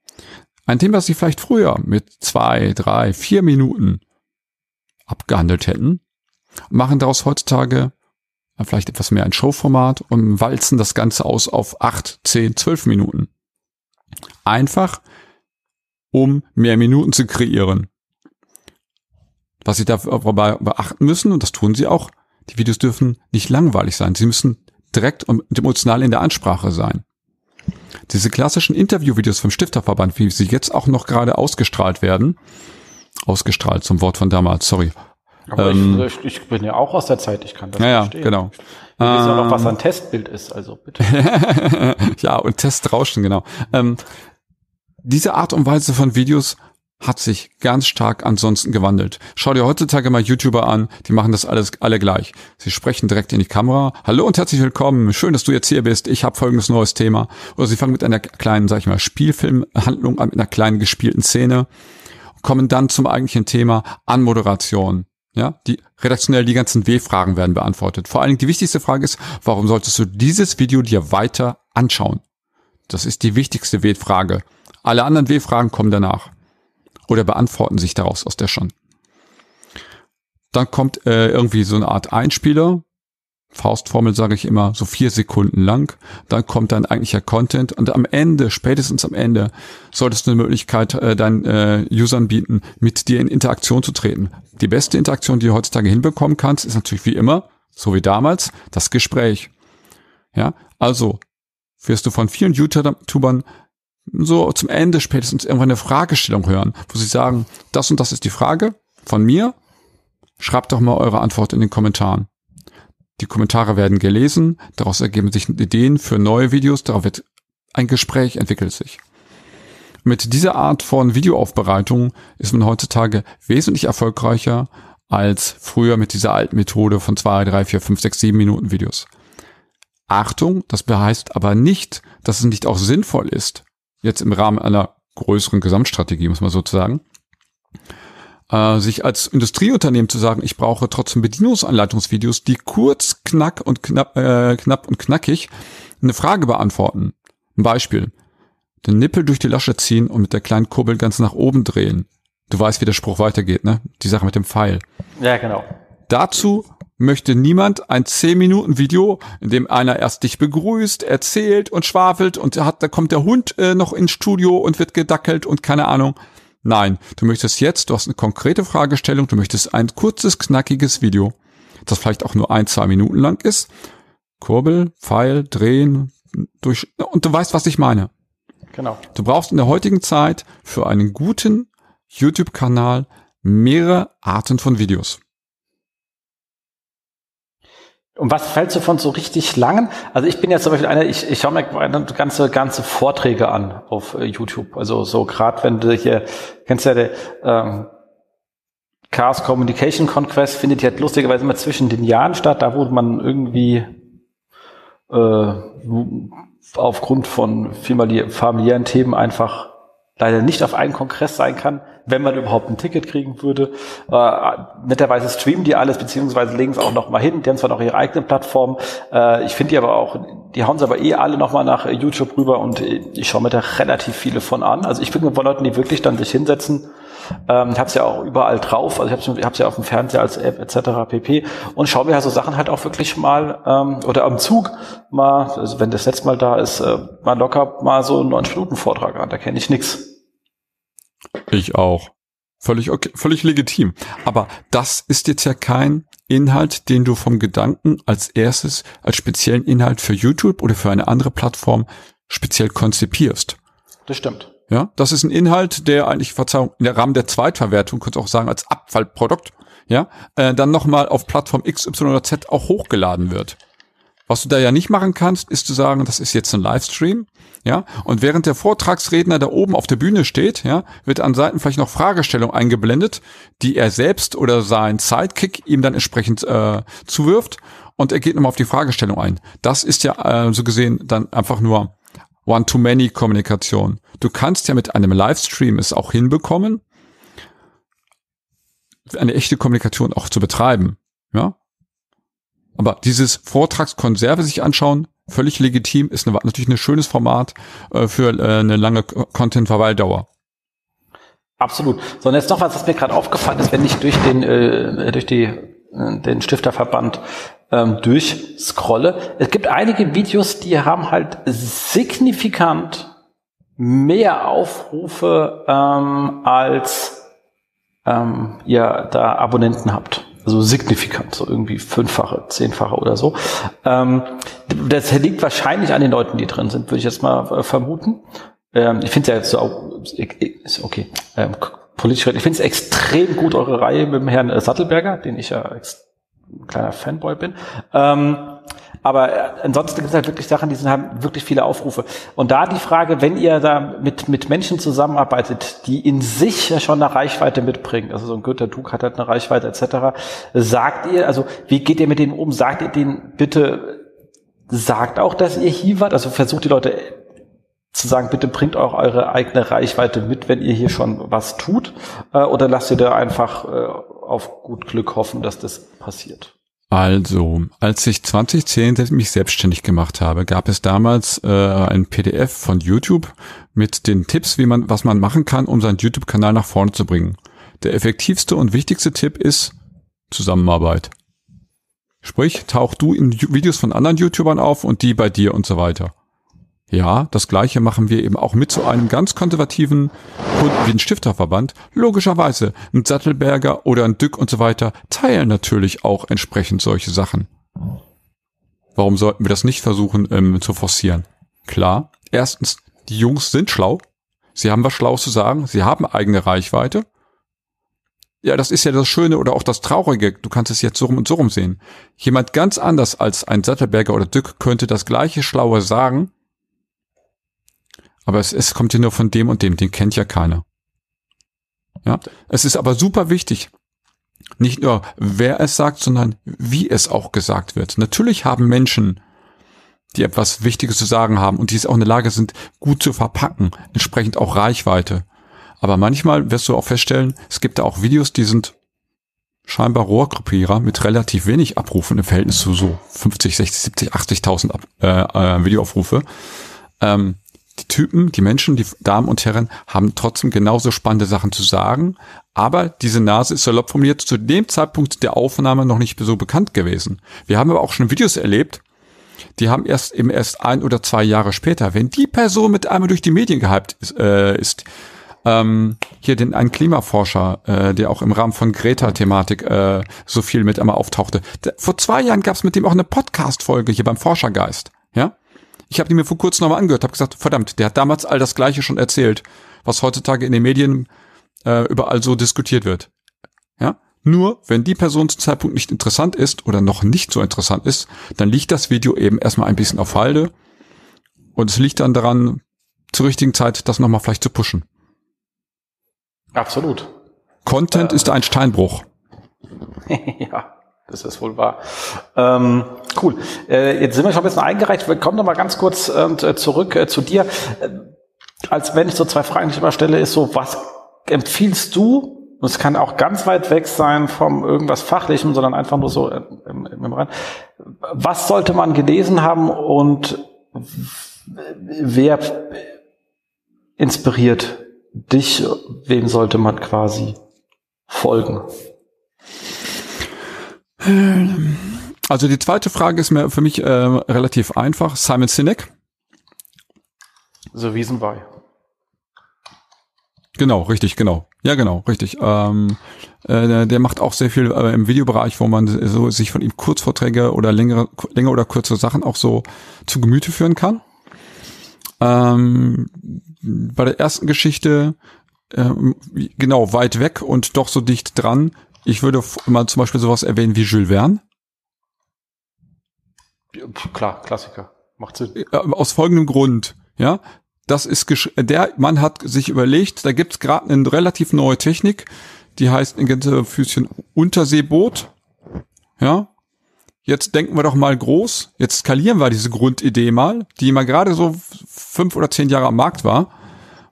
ein Thema, das sie vielleicht früher mit zwei, drei, vier Minuten abgehandelt hätten, machen daraus heutzutage vielleicht etwas mehr ein Showformat und walzen das Ganze aus auf acht, zehn, zwölf Minuten. Einfach, um mehr Minuten zu kreieren. Was sie dabei beachten müssen, und das tun sie auch, die Videos dürfen nicht langweilig sein. Sie müssen direkt und emotional in der Ansprache sein. Diese klassischen Interviewvideos vom Stifterverband, wie sie jetzt auch noch gerade ausgestrahlt werden, ausgestrahlt zum Wort von damals, sorry. Aber ähm, ich, ich, bin ja auch aus der Zeit, ich kann das ja, verstehen. Ja, genau. Wir ähm, wissen ja noch, was ein Testbild ist, also bitte. ja, und Testrauschen, genau. Ähm, diese Art und Weise von Videos hat sich ganz stark ansonsten gewandelt. Schau dir heutzutage mal YouTuber an, die machen das alles alle gleich. Sie sprechen direkt in die Kamera. Hallo und herzlich willkommen. Schön, dass du jetzt hier bist. Ich habe folgendes neues Thema. Oder sie fangen mit einer kleinen, sag ich mal, Spielfilmhandlung an, mit einer kleinen gespielten Szene, kommen dann zum eigentlichen Thema Anmoderation. Ja, die redaktionell die ganzen W-Fragen werden beantwortet. Vor allen Dingen die wichtigste Frage ist, warum solltest du dieses Video dir weiter anschauen? Das ist die wichtigste W-Frage. Alle anderen W-Fragen kommen danach oder beantworten sich daraus aus der schon. Dann kommt äh, irgendwie so eine Art Einspieler, Faustformel sage ich immer, so vier Sekunden lang. Dann kommt dein eigentlicher Content und am Ende, spätestens am Ende, solltest du eine Möglichkeit äh, deinen äh, Usern bieten, mit dir in Interaktion zu treten. Die beste Interaktion, die du heutzutage hinbekommen kannst, ist natürlich wie immer, so wie damals, das Gespräch. Ja, also wirst du von vielen YouTubern so zum Ende spätestens irgendwann eine Fragestellung hören, wo sie sagen, das und das ist die Frage von mir. Schreibt doch mal eure Antwort in den Kommentaren. Die Kommentare werden gelesen, daraus ergeben sich Ideen für neue Videos, darauf wird ein Gespräch entwickelt sich. Mit dieser Art von Videoaufbereitung ist man heutzutage wesentlich erfolgreicher als früher mit dieser alten Methode von zwei, drei, vier, fünf, sechs, sieben Minuten Videos. Achtung, das heißt aber nicht, dass es nicht auch sinnvoll ist, jetzt im Rahmen einer größeren Gesamtstrategie, muss man sozusagen, äh, sich als Industrieunternehmen zu sagen, ich brauche trotzdem Bedienungsanleitungsvideos, die kurz, knack und knapp, äh, knapp und knackig eine Frage beantworten. Ein Beispiel. Den Nippel durch die Lasche ziehen und mit der kleinen Kurbel ganz nach oben drehen. Du weißt, wie der Spruch weitergeht, ne? Die Sache mit dem Pfeil. Ja, genau. Dazu möchte niemand ein 10-Minuten-Video, in dem einer erst dich begrüßt, erzählt und schwafelt und hat, da kommt der Hund äh, noch ins Studio und wird gedackelt und keine Ahnung. Nein, du möchtest jetzt, du hast eine konkrete Fragestellung, du möchtest ein kurzes, knackiges Video, das vielleicht auch nur ein, zwei Minuten lang ist. Kurbel, Pfeil, drehen, durch, und du weißt, was ich meine. Genau. Du brauchst in der heutigen Zeit für einen guten YouTube-Kanal mehrere Arten von Videos. Und was fällt so von so richtig langen? Also ich bin jetzt zum Beispiel einer, ich, ich schaue mir ganze, ganze Vorträge an auf äh, YouTube. Also so gerade wenn du hier, kennst du ja der ähm, Chaos Communication Conquest findet ja lustigerweise immer zwischen den Jahren statt, da wo man irgendwie äh, aufgrund von familiären Themen einfach leider nicht auf einen Kongress sein kann, wenn man überhaupt ein Ticket kriegen würde. Äh, netterweise streamen die alles, beziehungsweise legen es auch noch mal hin. Die haben zwar noch ihre eigene Plattform. Äh, ich finde die aber auch, die hauen sie aber eh alle noch mal nach YouTube rüber und ich schaue mir da relativ viele von an. Also ich bin von Leuten, die wirklich dann sich hinsetzen. Ähm, ich habe es ja auch überall drauf, also ich habe es ja auf dem Fernseher als App etc. pp. Und schaue mir halt so Sachen halt auch wirklich mal ähm, oder am Zug mal, also wenn das letzte Mal da ist, äh, mal locker mal so einen 90 Minuten Vortrag an. Da kenne ich nix. Ich auch. Völlig okay, völlig legitim. Aber das ist jetzt ja kein Inhalt, den du vom Gedanken als erstes als speziellen Inhalt für YouTube oder für eine andere Plattform speziell konzipierst. Das stimmt. Ja, das ist ein Inhalt, der eigentlich, Verzeihung, in der Rahmen der Zweitverwertung, könnte auch sagen, als Abfallprodukt, ja, äh, dann nochmal auf Plattform X, Y oder Z auch hochgeladen wird. Was du da ja nicht machen kannst, ist zu sagen, das ist jetzt ein Livestream, ja, und während der Vortragsredner da oben auf der Bühne steht, ja, wird an Seiten vielleicht noch Fragestellung eingeblendet, die er selbst oder sein Sidekick ihm dann entsprechend äh, zuwirft und er geht nochmal auf die Fragestellung ein. Das ist ja äh, so gesehen dann einfach nur One-to-Many-Kommunikation. Du kannst ja mit einem Livestream es auch hinbekommen, eine echte Kommunikation auch zu betreiben, ja, aber dieses Vortragskonserve sich anschauen, völlig legitim, ist eine, natürlich ein schönes Format äh, für äh, eine lange Content-Verweildauer. Absolut. So, und jetzt noch was, was mir gerade aufgefallen ist, wenn ich durch den, äh, durch die, äh, den Stifterverband ähm, durchscrolle. Es gibt einige Videos, die haben halt signifikant mehr Aufrufe ähm, als ähm, ihr da Abonnenten habt. Also signifikant, so irgendwie fünffache, zehnfache oder so. Ähm, das liegt wahrscheinlich an den Leuten, die drin sind, würde ich jetzt mal äh, vermuten. Ähm, ich finde es ja jetzt so, ist okay, ähm, politisch, ich finde es extrem gut, eure Reihe mit dem Herrn äh, Sattelberger, den ich ja ein kleiner Fanboy bin. Ähm, aber äh, ansonsten gibt es halt wirklich Sachen, die sind, haben wirklich viele Aufrufe. Und da die Frage, wenn ihr da mit, mit Menschen zusammenarbeitet, die in sich ja schon eine Reichweite mitbringen, also so ein Günter Dug hat halt eine Reichweite etc., sagt ihr, also wie geht ihr mit denen um? Sagt ihr denen bitte, sagt auch, dass ihr hier wart? Also versucht die Leute zu sagen, bitte bringt auch eure eigene Reichweite mit, wenn ihr hier schon was tut, äh, oder lasst ihr da einfach äh, auf gut Glück hoffen, dass das passiert? Also, als ich 2010 mich selbstständig gemacht habe, gab es damals äh, ein PDF von YouTube mit den Tipps, wie man, was man machen kann, um seinen YouTube-Kanal nach vorne zu bringen. Der effektivste und wichtigste Tipp ist Zusammenarbeit. Sprich, tauch du in Videos von anderen YouTubern auf und die bei dir und so weiter. Ja, das gleiche machen wir eben auch mit so einem ganz konservativen Kunden wie ein Stifterverband. Logischerweise, ein Sattelberger oder ein Dück und so weiter teilen natürlich auch entsprechend solche Sachen. Warum sollten wir das nicht versuchen ähm, zu forcieren? Klar, erstens, die Jungs sind schlau. Sie haben was Schlaues zu sagen. Sie haben eigene Reichweite. Ja, das ist ja das Schöne oder auch das Traurige. Du kannst es jetzt so rum und so rum sehen. Jemand ganz anders als ein Sattelberger oder Dück könnte das gleiche Schlaue sagen aber es, es kommt ja nur von dem und dem, den kennt ja keiner. Ja, es ist aber super wichtig, nicht nur wer es sagt, sondern wie es auch gesagt wird. Natürlich haben Menschen, die etwas Wichtiges zu sagen haben und die es auch in der Lage sind, gut zu verpacken, entsprechend auch Reichweite. Aber manchmal wirst du auch feststellen, es gibt da auch Videos, die sind scheinbar Rohrgruppierer mit relativ wenig Abrufen im Verhältnis zu so 50, 60, 70, 80.000 äh, äh, Videoaufrufe. Ähm, die Typen, die Menschen, die Damen und Herren haben trotzdem genauso spannende Sachen zu sagen, aber diese Nase ist salopp formuliert zu dem Zeitpunkt der Aufnahme noch nicht so bekannt gewesen. Wir haben aber auch schon Videos erlebt, die haben erst eben erst ein oder zwei Jahre später, wenn die Person mit einmal durch die Medien gehypt ist, äh, ist ähm, hier den einen Klimaforscher, äh, der auch im Rahmen von Greta-Thematik äh, so viel mit einmal auftauchte. Vor zwei Jahren gab es mit dem auch eine Podcast-Folge hier beim Forschergeist. Ja, ich habe die mir vor kurzem nochmal angehört, habe gesagt, verdammt, der hat damals all das Gleiche schon erzählt, was heutzutage in den Medien äh, überall so diskutiert wird. Ja, nur wenn die Person zum Zeitpunkt nicht interessant ist oder noch nicht so interessant ist, dann liegt das Video eben erstmal ein bisschen auf Halde und es liegt dann daran, zur richtigen Zeit das nochmal vielleicht zu pushen. Absolut. Content äh, ist ein Steinbruch. ja. Das ist wohl wahr. Ähm, cool. Äh, jetzt sind wir schon ein bisschen eingereicht. Wir kommen noch mal ganz kurz äh, zurück äh, zu dir. Äh, als wenn ich so zwei Fragen, ich immer stelle, ist so, was empfiehlst du? Und es kann auch ganz weit weg sein vom irgendwas Fachlichem, sondern einfach nur so äh, im, im Rand. Was sollte man gelesen haben und wer inspiriert dich? Wem sollte man quasi folgen? Also die zweite Frage ist mir für mich äh, relativ einfach. Simon Sinek. The Reason Why. Genau, richtig, genau. Ja, genau, richtig. Ähm, äh, der macht auch sehr viel äh, im Videobereich, wo man so sich von ihm Kurzvorträge oder längere, länger oder kürzere Sachen auch so zu Gemüte führen kann. Ähm, bei der ersten Geschichte ähm, genau weit weg und doch so dicht dran. Ich würde mal zum Beispiel sowas erwähnen wie Jules Verne. Klar, Klassiker. Macht Sinn. Äh, aus folgendem Grund, ja. Das ist der Mann hat sich überlegt, da gibt's gerade eine relativ neue Technik, die heißt ein Gänsefüßchen Unterseeboot. Ja. Jetzt denken wir doch mal groß. Jetzt skalieren wir diese Grundidee mal, die mal gerade so fünf oder zehn Jahre am Markt war.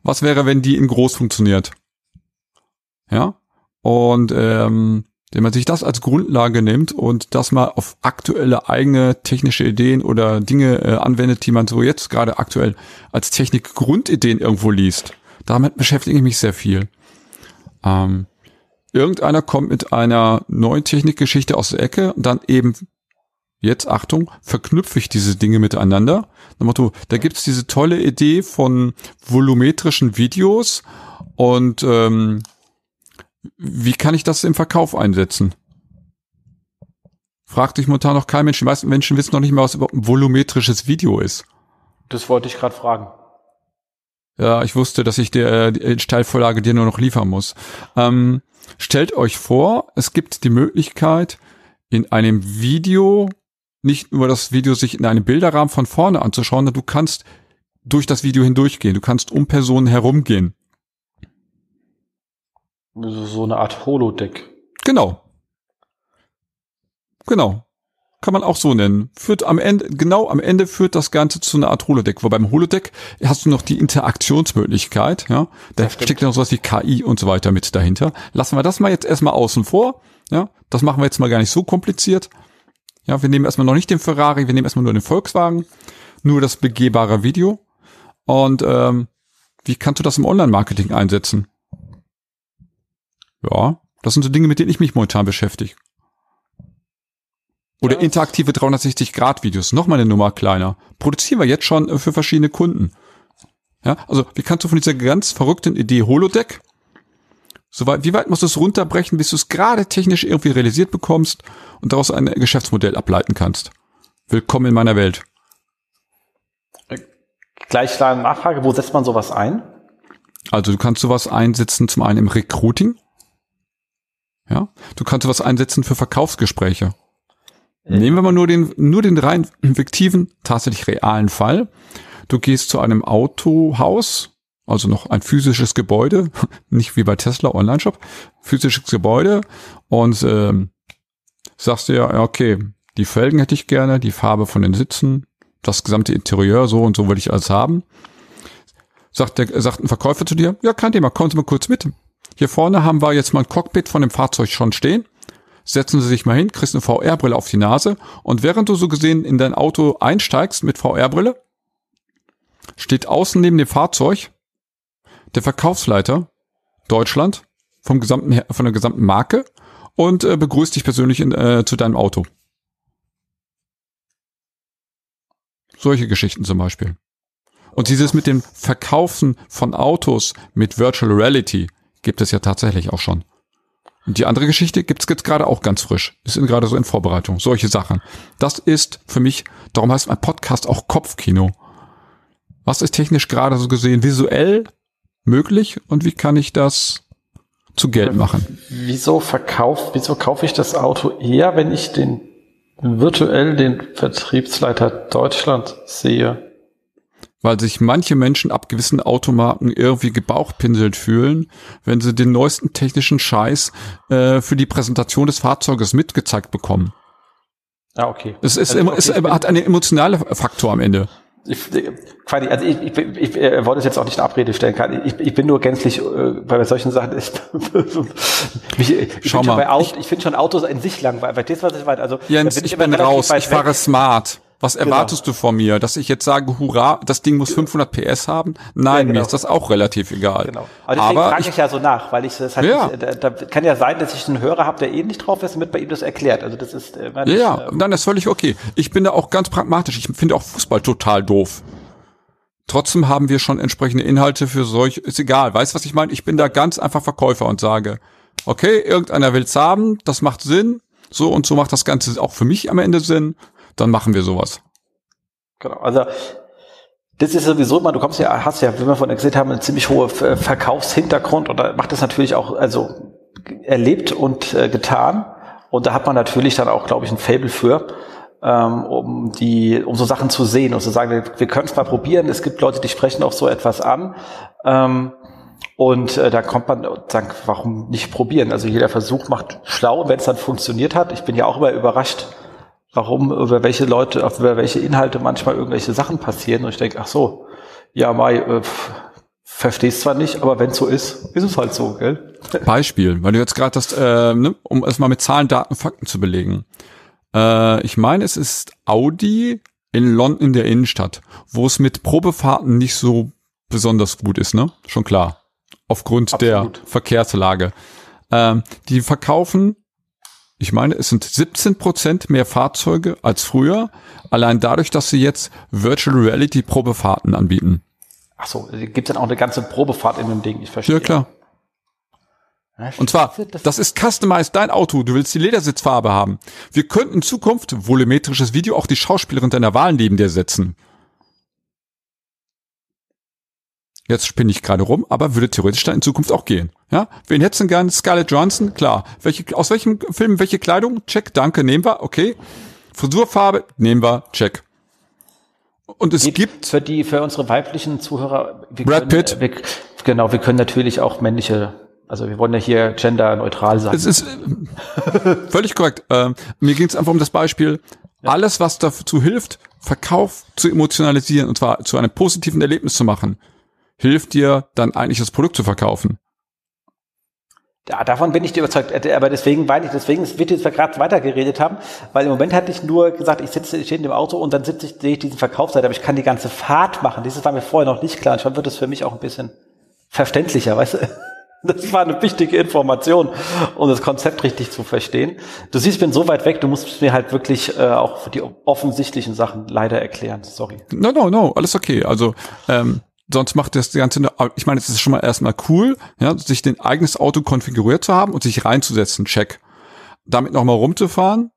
Was wäre, wenn die in groß funktioniert? Ja. Und ähm, wenn man sich das als Grundlage nimmt und das mal auf aktuelle eigene technische Ideen oder Dinge äh, anwendet, die man so jetzt gerade aktuell als Technik-Grundideen irgendwo liest, damit beschäftige ich mich sehr viel. Ähm, irgendeiner kommt mit einer neuen Technikgeschichte aus der Ecke und dann eben, jetzt Achtung, verknüpfe ich diese Dinge miteinander. Motto, da gibt's diese tolle Idee von volumetrischen Videos und ähm, wie kann ich das im Verkauf einsetzen? Fragt sich momentan noch kein Mensch. Die meisten Menschen wissen noch nicht mal, was überhaupt ein volumetrisches Video ist. Das wollte ich gerade fragen. Ja, ich wusste, dass ich der äh, die Steilvorlage dir nur noch liefern muss. Ähm, stellt euch vor, es gibt die Möglichkeit, in einem Video nicht nur das Video sich in einem Bilderrahmen von vorne anzuschauen, sondern du kannst durch das Video hindurchgehen. Du kannst um Personen herumgehen. So eine Art Holodeck. Genau. Genau. Kann man auch so nennen. Führt am Ende, genau am Ende führt das Ganze zu einer Art Holodeck. Wo beim Holodeck hast du noch die Interaktionsmöglichkeit, ja. Da steckt ja noch sowas wie KI und so weiter mit dahinter. Lassen wir das mal jetzt erstmal außen vor, ja. Das machen wir jetzt mal gar nicht so kompliziert. Ja, wir nehmen erstmal noch nicht den Ferrari, wir nehmen erstmal nur den Volkswagen, nur das begehbare Video. Und ähm, wie kannst du das im Online-Marketing einsetzen? Ja, das sind so Dinge, mit denen ich mich momentan beschäftige. Oder ja. interaktive 360-Grad-Videos, noch mal eine Nummer kleiner. Produzieren wir jetzt schon äh, für verschiedene Kunden. Ja, also wie kannst du von dieser ganz verrückten Idee Holodeck, so weit, wie weit musst du es runterbrechen, bis du es gerade technisch irgendwie realisiert bekommst und daraus ein Geschäftsmodell ableiten kannst? Willkommen in meiner Welt. Gleich eine Nachfrage, wo setzt man sowas ein? Also du kannst sowas einsetzen, zum einen im Recruiting, ja, du kannst was einsetzen für Verkaufsgespräche. Mhm. Nehmen wir mal nur den, nur den rein fiktiven, tatsächlich realen Fall. Du gehst zu einem Autohaus, also noch ein physisches Gebäude, nicht wie bei Tesla Online-Shop, physisches Gebäude und ähm, sagst dir, ja, okay, die Felgen hätte ich gerne, die Farbe von den Sitzen, das gesamte Interieur, so und so würde ich alles haben. Sagt, der, sagt ein Verkäufer zu dir, ja, kein Thema, kommen Sie mal kurz mit. Hier vorne haben wir jetzt mal ein Cockpit von dem Fahrzeug schon stehen. Setzen Sie sich mal hin, kriegst eine VR-Brille auf die Nase und während du so gesehen in dein Auto einsteigst mit VR-Brille, steht außen neben dem Fahrzeug der Verkaufsleiter Deutschland vom gesamten, von der gesamten Marke und äh, begrüßt dich persönlich in, äh, zu deinem Auto. Solche Geschichten zum Beispiel. Und dieses mit dem Verkaufen von Autos mit Virtual Reality, gibt es ja tatsächlich auch schon. Und die andere Geschichte gibt's jetzt gerade auch ganz frisch. Ist gerade so in Vorbereitung. Solche Sachen. Das ist für mich, darum heißt mein Podcast auch Kopfkino. Was ist technisch gerade so gesehen visuell möglich und wie kann ich das zu Geld machen? Wieso verkauf, wieso kaufe ich das Auto eher, wenn ich den virtuell den Vertriebsleiter Deutschland sehe? Weil sich manche Menschen ab gewissen Automarken irgendwie gebauchpinselt fühlen, wenn sie den neuesten technischen Scheiß äh, für die Präsentation des Fahrzeuges mitgezeigt bekommen. Ah, okay. Es ist also, immer, es hat einen emotionalen Faktor am Ende. Ich, also ich, ich, ich, ich äh, wollte es jetzt auch nicht in Abrede stellen. Kann. Ich, ich bin nur gänzlich äh, bei solchen Sachen. Ich, mich, ich Schau mal. Auto, ich, ich finde schon Autos in sich langweilig. Verstehst du, was ich meine? Also, Jens, ich, bin raus. Ich fahre smart. Was genau. erwartest genau. du von mir? Dass ich jetzt sage, hurra, das Ding muss 500 PS haben? Nein, ja, genau. mir ist das auch relativ egal. Genau. Aber deswegen Aber frage ich, ich ja so nach, weil ich das halt ja. nicht, da, da, kann ja sein, dass ich einen Hörer habe, der eh nicht drauf ist und mit bei ihm das erklärt. Also das ist äh, Ja, ähm, dann ist völlig okay. Ich bin da auch ganz pragmatisch. Ich finde auch Fußball total doof. Trotzdem haben wir schon entsprechende Inhalte für solch, ist egal, weißt was ich meine? Ich bin da ganz einfach Verkäufer und sage, okay, irgendeiner will's haben, das macht Sinn, so und so macht das Ganze auch für mich am Ende Sinn, dann machen wir sowas. Genau, also das ist sowieso immer, du kommst ja, hast ja, wie wir vorhin gesehen haben, einen ziemlich hohe Verkaufshintergrund und da macht das natürlich auch, also erlebt und äh, getan. Und da hat man natürlich dann auch, glaube ich, ein Fable für, ähm, um die, um so Sachen zu sehen und zu sagen, wir, wir können es mal probieren. Es gibt Leute, die sprechen auch so etwas an. Ähm, und äh, da kommt man und sagt, warum nicht probieren? Also jeder Versuch macht schlau, wenn es dann funktioniert hat. Ich bin ja auch immer überrascht, warum, über welche Leute, über welche Inhalte manchmal irgendwelche Sachen passieren. Und ich denke, ach so, ja, Mai, äh, verstehst zwar nicht, aber wenn es so ist, ist es halt so, gell? Beispiel, weil du jetzt gerade das, äh, ne, um es mal mit Zahlen, Daten, Fakten zu belegen. Äh, ich meine, es ist Audi in London in der Innenstadt, wo es mit Probefahrten nicht so besonders gut ist, ne? Schon klar. Aufgrund Absolut. der Verkehrslage. Ähm, die verkaufen ich meine, es sind 17 Prozent mehr Fahrzeuge als früher, allein dadurch, dass sie jetzt Virtual Reality Probefahrten anbieten. Ach so, gibt dann auch eine ganze Probefahrt in dem Ding, ich verstehe. Ja, klar. Und zwar, das ist customized dein Auto. Du willst die Ledersitzfarbe haben. Wir könnten in Zukunft, volumetrisches Video, auch die Schauspielerin deiner Wahl neben dir setzen. Jetzt spinne ich gerade rum, aber würde theoretisch dann in Zukunft auch gehen. Ja, wen hättest du gern? Scarlett Johansson? Klar. Welche, aus welchem Film, welche Kleidung? Check, danke, nehmen wir, okay. Frisurfarbe? Nehmen wir, check. Und es gibt für die, für unsere weiblichen Zuhörer, Brad können, Pitt. Wir, genau, wir können natürlich auch männliche, also wir wollen ja hier genderneutral sein. Es ist völlig korrekt. Ähm, mir ging es einfach um das Beispiel, ja. alles, was dazu hilft, Verkauf zu emotionalisieren und zwar zu einem positiven Erlebnis zu machen hilft dir dann eigentlich das Produkt zu verkaufen. Ja, davon bin ich dir überzeugt. Äh, aber deswegen weil ich, deswegen wird jetzt gerade weitergeredet haben, weil im Moment hatte ich nur gesagt, ich sitze, ich stehe in dem Auto und dann sitze ich, sehe ich diesen Verkaufsseite, aber ich kann die ganze Fahrt machen. Dieses war mir vorher noch nicht klar. Und schon wird es für mich auch ein bisschen verständlicher, weißt du? Das war eine wichtige Information, um das Konzept richtig zu verstehen. Du siehst, ich bin so weit weg, du musst mir halt wirklich äh, auch die offensichtlichen Sachen leider erklären. Sorry. No, no, no, alles okay. Also ähm, sonst macht das Ganze, ich meine, es ist schon mal erstmal cool, ja, sich den eigenes Auto konfiguriert zu haben und sich reinzusetzen, check. Damit nochmal rumzufahren,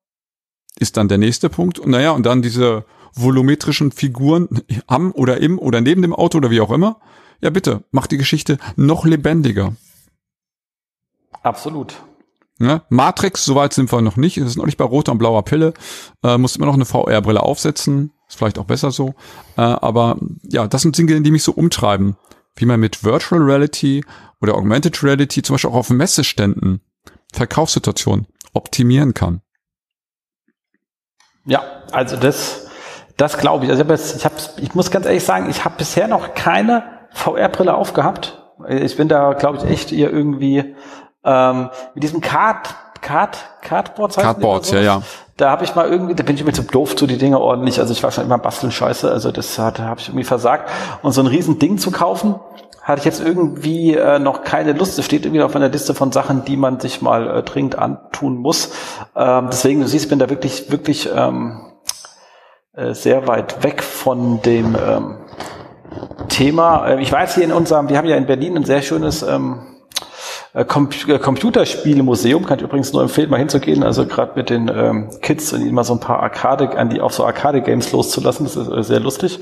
ist dann der nächste Punkt. Und naja, und dann diese volumetrischen Figuren am oder im oder neben dem Auto oder wie auch immer. Ja, bitte, macht die Geschichte noch lebendiger. Absolut. Ja, Matrix, soweit sind wir noch nicht. Es ist noch nicht bei roter und blauer Pille. Äh, muss immer noch eine VR-Brille aufsetzen. Ist vielleicht auch besser so. Äh, aber ja, das sind Dinge, die mich so umtreiben. Wie man mit Virtual Reality oder Augmented Reality zum Beispiel auch auf Messeständen Verkaufssituationen optimieren kann. Ja, also das, das glaube ich. Also ich, hab jetzt, ich, hab, ich muss ganz ehrlich sagen, ich habe bisher noch keine VR-Brille aufgehabt. Ich bin da, glaube ich, echt hier irgendwie ähm, mit diesem Card, Card, Cardboard. Cardboards, ja, ja da habe ich mal irgendwie, da bin ich mir zu doof zu die Dinge ordentlich. Also ich war schon immer basteln scheiße, also das hat, habe ich irgendwie versagt. Und so ein riesen Ding zu kaufen, hatte ich jetzt irgendwie äh, noch keine Lust. Es steht irgendwie auf meiner Liste von Sachen, die man sich mal äh, dringend antun muss. Ähm, deswegen, du siehst, bin da wirklich, wirklich ähm, äh, sehr weit weg von dem ähm, Thema. Äh, ich weiß hier in unserem, wir haben ja in Berlin ein sehr schönes ähm, äh, Com äh, Computerspielemuseum, kann ich übrigens nur empfehlen, mal hinzugehen, also gerade mit den ähm, Kids und ihnen mal so ein paar Arcade, an die auch so Arcade-Games loszulassen, das ist äh, sehr lustig.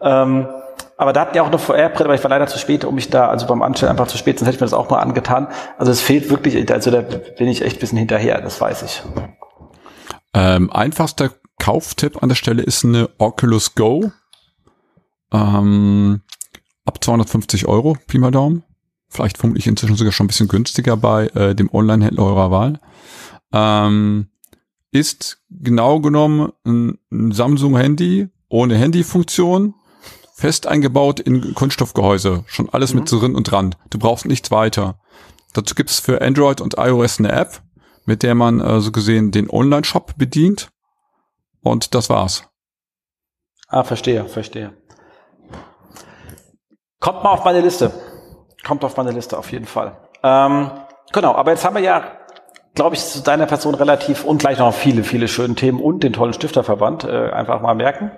Ähm, aber da hatten die auch eine VR-Brille, aber ich war leider zu spät, um mich da, also beim Anstellen einfach zu spät, sonst hätte ich mir das auch mal angetan. Also es fehlt wirklich, also da bin ich echt ein bisschen hinterher, das weiß ich. Ähm, einfachster Kauftipp an der Stelle ist eine Oculus Go. Ähm, ab 250 Euro, Pi mal Daumen vielleicht vermutlich inzwischen sogar schon ein bisschen günstiger bei äh, dem Online-Händler eurer Wahl, ähm, ist genau genommen ein, ein Samsung-Handy ohne Handyfunktion, fest eingebaut in Kunststoffgehäuse, schon alles mhm. mit drin und dran. Du brauchst nichts weiter. Dazu gibt es für Android und iOS eine App, mit der man äh, so gesehen den Online-Shop bedient. Und das war's. Ah, verstehe, verstehe. Kommt mal auf meine Liste. Kommt auf meine Liste auf jeden Fall. Ähm, genau, aber jetzt haben wir ja, glaube ich, zu deiner Person relativ und gleich noch viele, viele schöne Themen und den tollen Stifterverband äh, einfach mal merken.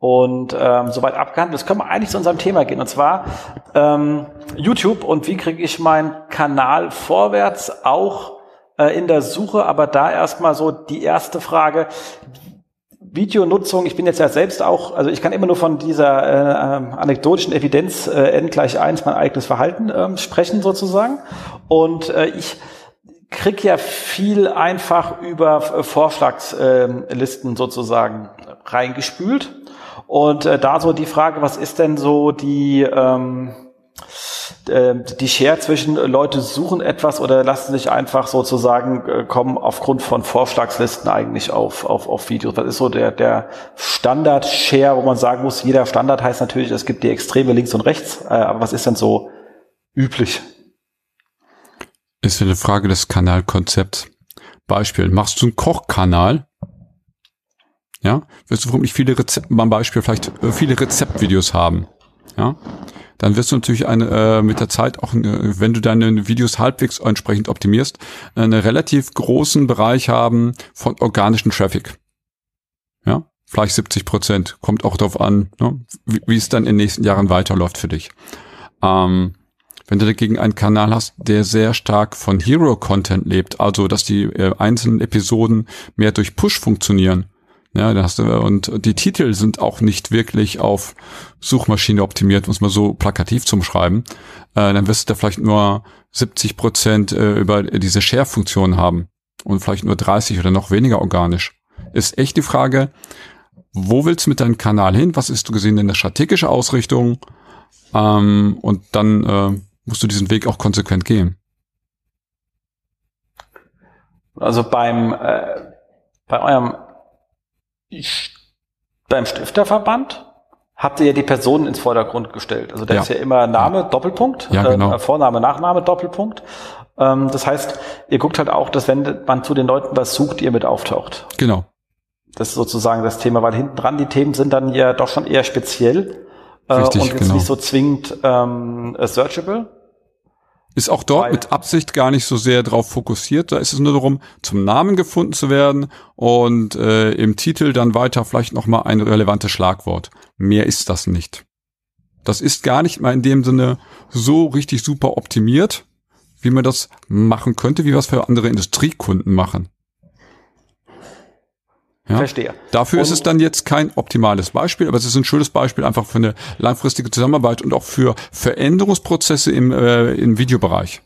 und ähm, soweit abgehandelt. Jetzt können wir eigentlich zu unserem Thema gehen, und zwar ähm, YouTube und wie kriege ich meinen Kanal vorwärts, auch äh, in der Suche, aber da erstmal so die erste Frage. Videonutzung, ich bin jetzt ja selbst auch, also ich kann immer nur von dieser äh, ähm, anekdotischen Evidenz äh, n gleich eins mein eigenes Verhalten äh, sprechen sozusagen. Und äh, ich krieg ja viel einfach über äh, Vorschlagslisten sozusagen reingespült. Und äh, da so die Frage, was ist denn so die, ähm, äh, die Share zwischen Leute suchen etwas oder lassen sich einfach sozusagen äh, kommen aufgrund von Vorschlagslisten eigentlich auf, auf, auf Videos? Was ist so der, der Standard-Share, wo man sagen muss, jeder Standard heißt natürlich, es gibt die Extreme links und rechts, äh, aber was ist denn so üblich? Ist eine Frage des Kanalkonzepts. Beispiel, machst du einen Kochkanal, ja, wirst du vermutlich viele Rezepte, beim Beispiel vielleicht äh, viele Rezeptvideos haben, ja, dann wirst du natürlich eine, äh, mit der Zeit auch, eine, wenn du deine Videos halbwegs entsprechend optimierst, einen relativ großen Bereich haben von organischen Traffic. Ja, vielleicht 70 Prozent, kommt auch darauf an, ne, wie, wie es dann in den nächsten Jahren weiterläuft für dich. Ähm, wenn du dagegen einen Kanal hast, der sehr stark von Hero-Content lebt, also dass die äh, einzelnen Episoden mehr durch Push funktionieren, ja, da hast du, und die Titel sind auch nicht wirklich auf Suchmaschine optimiert, muss man so plakativ zum Schreiben. Äh, dann wirst du da vielleicht nur 70 Prozent äh, über diese Share-Funktion haben und vielleicht nur 30 oder noch weniger organisch. Ist echt die Frage, wo willst du mit deinem Kanal hin? Was ist du gesehen in der strategischen Ausrichtung? Ähm, und dann äh, musst du diesen Weg auch konsequent gehen. Also beim äh, bei eurem ich, beim Stifterverband habt ihr ja die Personen ins Vordergrund gestellt. Also da ja. ist ja immer Name, Doppelpunkt, ja, genau. äh, Vorname, Nachname, Doppelpunkt. Ähm, das heißt, ihr guckt halt auch, dass wenn man zu den Leuten was sucht, ihr mit auftaucht. Genau. Das ist sozusagen das Thema, weil hinten dran die Themen sind dann ja doch schon eher speziell äh, Richtig, und jetzt genau. nicht so zwingend ähm, searchable. Ist auch dort Weil, mit Absicht gar nicht so sehr drauf fokussiert. Da ist es nur darum, zum Namen gefunden zu werden und äh, im Titel dann weiter vielleicht nochmal ein relevantes Schlagwort. Mehr ist das nicht. Das ist gar nicht mal in dem Sinne so richtig super optimiert, wie man das machen könnte, wie wir es für andere Industriekunden machen. Ja? Verstehe. Dafür und ist es dann jetzt kein optimales Beispiel, aber es ist ein schönes Beispiel einfach für eine langfristige Zusammenarbeit und auch für Veränderungsprozesse im, äh, im Videobereich.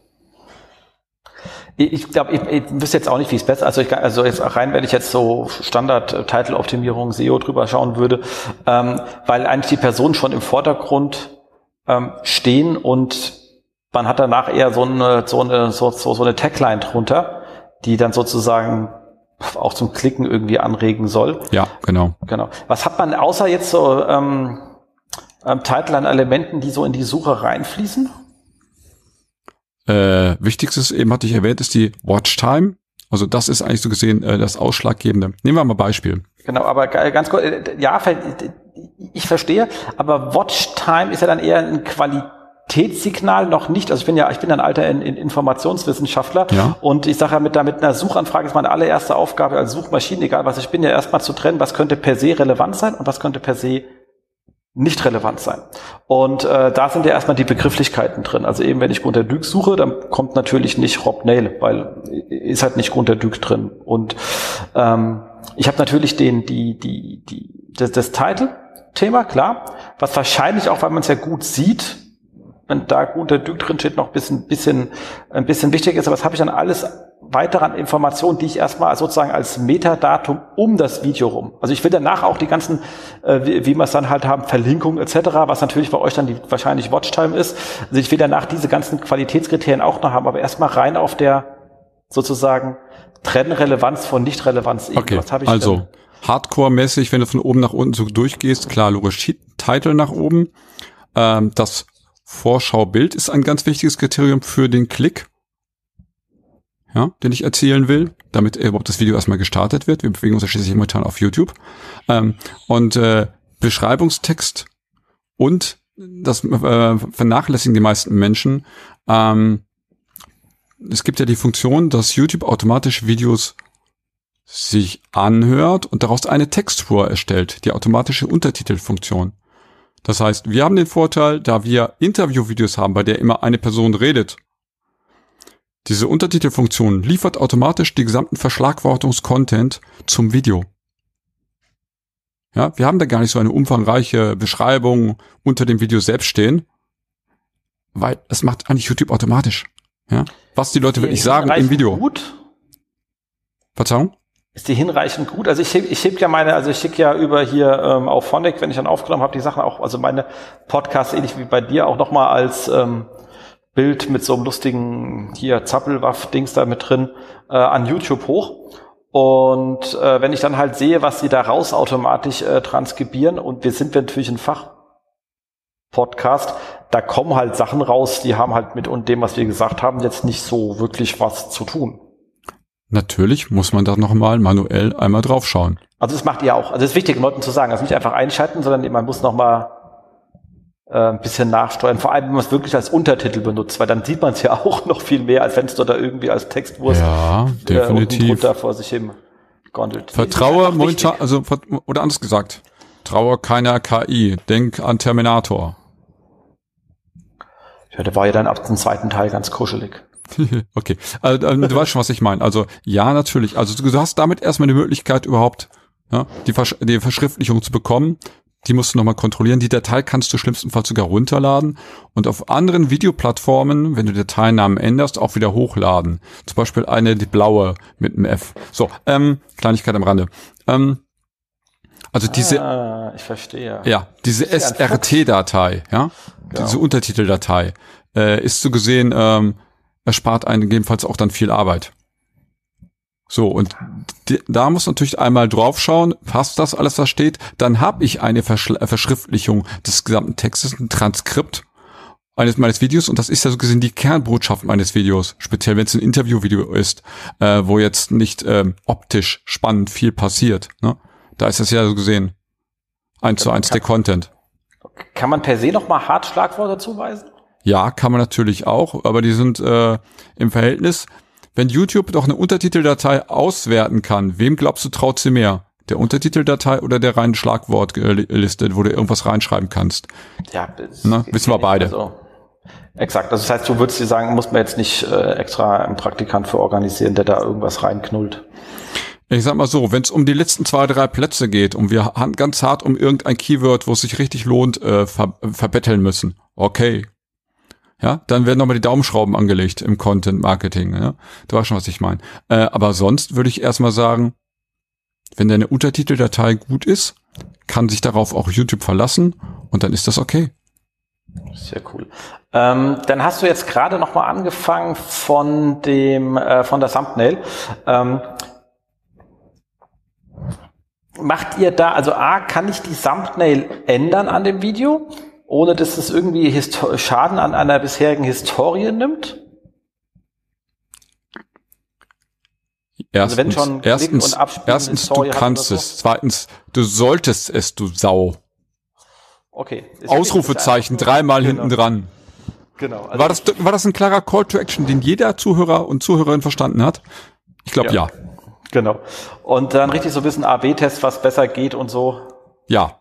Ich glaube, ich, ich wüsste jetzt auch nicht, wie es besser. Also, ich, also jetzt rein, wenn ich jetzt so Standard-Title-Optimierung SEO drüber schauen würde, ähm, weil eigentlich die Personen schon im Vordergrund ähm, stehen und man hat danach eher so eine so eine so, so, so eine Tagline drunter, die dann sozusagen auch zum Klicken irgendwie anregen soll. Ja, genau. Genau. Was hat man außer jetzt so ähm, ähm, Titel an Elementen, die so in die Suche reinfließen? Äh, wichtigstes eben hatte ich erwähnt, ist die Watchtime. Also das ist eigentlich so gesehen äh, das Ausschlaggebende. Nehmen wir mal Beispiel. Genau, aber ganz kurz, äh, ja, ich verstehe, aber Watchtime ist ja dann eher ein Qualität Qualitätssignal noch nicht. Also ich bin ja, ich bin ein alter in, in Informationswissenschaftler ja. und ich sage ja mit, mit einer Suchanfrage ist meine allererste Aufgabe als Suchmaschine, egal was ich bin, ja erstmal zu trennen, was könnte per se relevant sein und was könnte per se nicht relevant sein. Und äh, da sind ja erstmal die Begrifflichkeiten drin. Also eben, wenn ich Gunter Dück suche, dann kommt natürlich nicht Rob Nail, weil ist halt nicht Gunter Dück drin. Und ähm, ich habe natürlich den, die, die, die, das, das Title-Thema, klar, was wahrscheinlich auch, weil man es ja gut sieht, wenn da guter Dück drin steht, noch ein bisschen, bisschen, ein bisschen wichtig ist. Aber was habe ich dann alles weitere an Informationen, die ich erstmal sozusagen als Metadatum um das Video rum. Also ich will danach auch die ganzen, äh, wie, wie wir es dann halt haben, Verlinkungen etc., was natürlich bei euch dann die wahrscheinlich Watchtime ist. Also ich will danach diese ganzen Qualitätskriterien auch noch haben, aber erstmal rein auf der sozusagen Trennrelevanz von Nichtrelevanz. Okay, also Hardcore-mäßig, wenn du von oben nach unten so durchgehst, klar, logisch, Title nach oben. Ähm, das Vorschaubild ist ein ganz wichtiges Kriterium für den Klick, ja, den ich erzielen will, damit überhaupt das Video erstmal gestartet wird. Wir bewegen uns ja schließlich momentan auf YouTube. Ähm, und äh, Beschreibungstext und das äh, vernachlässigen die meisten Menschen. Ähm, es gibt ja die Funktion, dass YouTube automatisch Videos sich anhört und daraus eine Textspur erstellt, die automatische Untertitelfunktion. Das heißt, wir haben den Vorteil, da wir Interviewvideos haben, bei der immer eine Person redet. Diese Untertitelfunktion liefert automatisch die gesamten Verschlagwortungs-Content zum Video. Ja, wir haben da gar nicht so eine umfangreiche Beschreibung unter dem Video selbst stehen, weil es macht eigentlich YouTube automatisch. Ja, was die Leute wirklich sagen im Video. Gut? Verzeihung? Ist die hinreichend gut? Also ich heb, ich heb ja meine, also ich schicke ja über hier ähm, auf Phonic, wenn ich dann aufgenommen habe, die Sachen auch, also meine Podcasts ähnlich wie bei dir auch nochmal als ähm, Bild mit so einem lustigen hier Zappelwaff-Dings da mit drin äh, an YouTube hoch. Und äh, wenn ich dann halt sehe, was sie da raus automatisch äh, transkribieren, und wir sind natürlich ein Fach-Podcast, da kommen halt Sachen raus, die haben halt mit und dem, was wir gesagt haben, jetzt nicht so wirklich was zu tun. Natürlich muss man da nochmal manuell einmal draufschauen. Also das macht ihr auch. Also das ist wichtig, Leuten zu sagen. Also nicht einfach einschalten, sondern man muss nochmal äh, ein bisschen nachsteuern. Vor allem, wenn man es wirklich als Untertitel benutzt, weil dann sieht man es ja auch noch viel mehr, als wenn es da irgendwie als Textwurst ja, definitiv. Äh, vor sich hin gondelt. Vertraue momentan, also oder anders gesagt, traue keiner KI. Denk an Terminator. Ja, der war ja dann ab dem zweiten Teil ganz kuschelig. okay, also, du weißt schon, was ich meine. Also ja, natürlich. Also du hast damit erstmal die Möglichkeit überhaupt ja, die, Versch die Verschriftlichung zu bekommen. Die musst du nochmal kontrollieren. Die Datei kannst du schlimmstenfalls sogar runterladen und auf anderen Videoplattformen, wenn du Dateinamen änderst, auch wieder hochladen. Zum Beispiel eine, die blaue mit einem F. So, ähm, Kleinigkeit am Rande. Ähm, also diese, ah, ich verstehe. Ja, diese SRT-Datei, ja, genau. diese Untertiteldatei, äh, ist so gesehen ähm, erspart einen gegebenenfalls auch dann viel Arbeit. So, und da muss natürlich einmal draufschauen, passt das alles, was steht, dann habe ich eine Verschl äh, Verschriftlichung des gesamten Textes, ein Transkript eines meines Videos und das ist ja so gesehen die Kernbotschaft meines Videos, speziell wenn es ein Interviewvideo ist, äh, wo jetzt nicht ähm, optisch spannend viel passiert. Ne? Da ist das ja so gesehen eins zu eins der Content. Kann man per se noch mal Hartschlagworte zuweisen? Ja, kann man natürlich auch, aber die sind äh, im Verhältnis. Wenn YouTube doch eine Untertiteldatei auswerten kann, wem glaubst du traut sie mehr? Der Untertiteldatei oder der reinen Schlagwortliste, wo du irgendwas reinschreiben kannst? Ja, Na, wissen wir beide. Also, exakt. Also das heißt, du würdest dir sagen, muss man jetzt nicht äh, extra einen Praktikant für organisieren, der da irgendwas reinknullt. Ich sag mal so, wenn es um die letzten zwei, drei Plätze geht und wir ganz hart um irgendein Keyword, wo es sich richtig lohnt, äh, ver verbetteln müssen, okay, ja, dann werden nochmal die Daumenschrauben angelegt im Content Marketing. Ja? Du weißt schon, was ich meine. Äh, aber sonst würde ich erstmal sagen, wenn deine Untertiteldatei gut ist, kann sich darauf auch YouTube verlassen und dann ist das okay. Sehr cool. Ähm, dann hast du jetzt gerade noch mal angefangen von dem äh, von der Thumbnail. Ähm, macht ihr da, also A, kann ich die Thumbnail ändern an dem Video? Ohne dass es irgendwie Histo Schaden an einer bisherigen Historie nimmt? Erstens, also wenn schon erstens, erstens du kannst so? es. Zweitens, du solltest es, du Sau. Okay. Ausrufezeichen, dreimal genau. hinten dran. Genau. Also war, das, war das ein klarer Call to Action, den jeder Zuhörer und Zuhörerin verstanden hat? Ich glaube ja. ja. Genau. Und dann richtig so wissen, A-B-Test, was besser geht und so. Ja.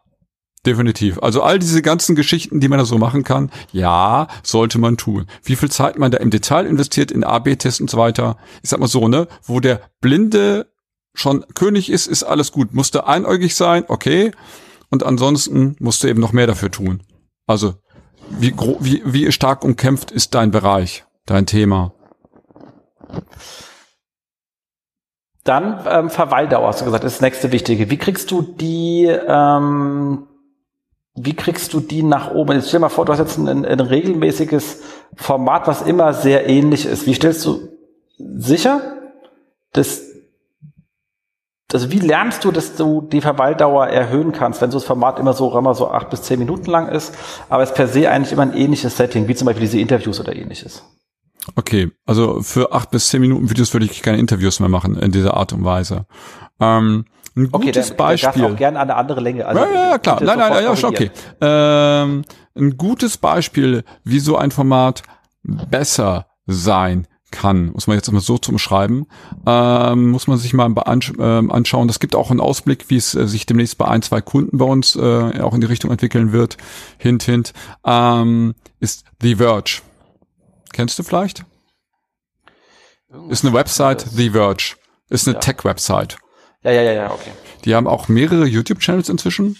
Definitiv. Also all diese ganzen Geschichten, die man da so machen kann, ja, sollte man tun. Wie viel Zeit man da im Detail investiert in AB-Tests und so weiter. Ich sag mal so, ne, wo der Blinde schon König ist, ist alles gut. Musste einäugig sein, okay. Und ansonsten musst du eben noch mehr dafür tun. Also, wie, wie, wie stark umkämpft ist dein Bereich, dein Thema? Dann ähm, Verweildauer, hast du gesagt, ist das nächste Wichtige. Wie kriegst du die ähm, wie kriegst du die nach oben? Jetzt stell dir mal vor, du hast jetzt ein, ein, regelmäßiges Format, was immer sehr ähnlich ist. Wie stellst du sicher, dass, also wie lernst du, dass du die Verweildauer erhöhen kannst, wenn so das Format immer so, immer so acht bis zehn Minuten lang ist, aber es per se eigentlich immer ein ähnliches Setting, wie zum Beispiel diese Interviews oder ähnliches? Okay, also für acht bis zehn Minuten Videos würde ich keine Interviews mehr machen in dieser Art und Weise. Ähm, ein okay, gutes dann, Beispiel. Dann auch gerne eine andere Länge. Also, ja, ja, klar. Nein, nein, ja, schon okay. Ähm, ein gutes Beispiel, wie so ein Format besser sein kann, muss man jetzt immer so zum Schreiben, ähm, muss man sich mal ähm, anschauen. Das gibt auch einen Ausblick, wie es äh, sich demnächst bei ein, zwei Kunden bei uns äh, auch in die Richtung entwickeln wird. Hint, hint. Ähm, ist The Verge. Kennst du vielleicht? Ist eine Website, The Verge. Ist eine ja. Tech-Website. Ja, ja, ja, ja, okay. Die haben auch mehrere YouTube-Channels inzwischen.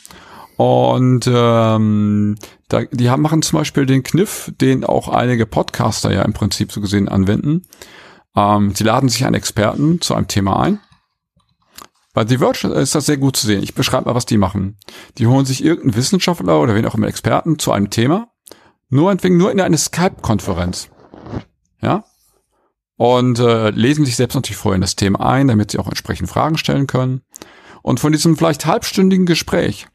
Und ähm, da, die haben, machen zum Beispiel den Kniff, den auch einige Podcaster ja im Prinzip so gesehen anwenden. Ähm, sie laden sich einen Experten zu einem Thema ein. Bei The Verge ist das sehr gut zu sehen. Ich beschreibe mal, was die machen. Die holen sich irgendeinen Wissenschaftler oder wen auch immer Experten zu einem Thema, nur entwegen nur in eine Skype-Konferenz. Ja? Und äh, lesen sich selbst natürlich vorher in das Thema ein, damit sie auch entsprechend Fragen stellen können. Und von diesem vielleicht halbstündigen Gespräch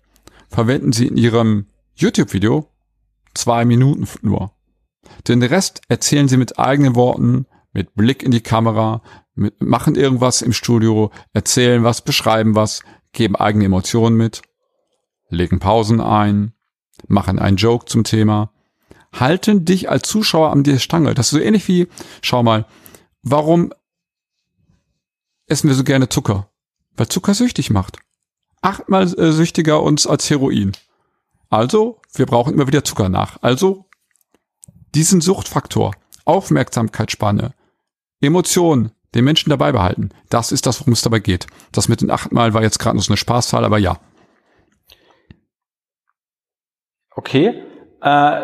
verwenden sie in ihrem YouTube-Video zwei Minuten nur. Den Rest erzählen sie mit eigenen Worten, mit Blick in die Kamera, mit, machen irgendwas im Studio, erzählen was, beschreiben was, geben eigene Emotionen mit, legen Pausen ein, machen einen Joke zum Thema, halten dich als Zuschauer an der Stange. Das ist so ähnlich wie, schau mal, warum essen wir so gerne Zucker? Weil Zucker süchtig macht achtmal äh, süchtiger uns als Heroin. Also, wir brauchen immer wieder Zucker nach. Also, diesen Suchtfaktor, Aufmerksamkeitsspanne, Emotionen, den Menschen dabei behalten. Das ist das, worum es dabei geht. Das mit den achtmal war jetzt gerade nur so eine Spaßzahl, aber ja. Okay. Äh,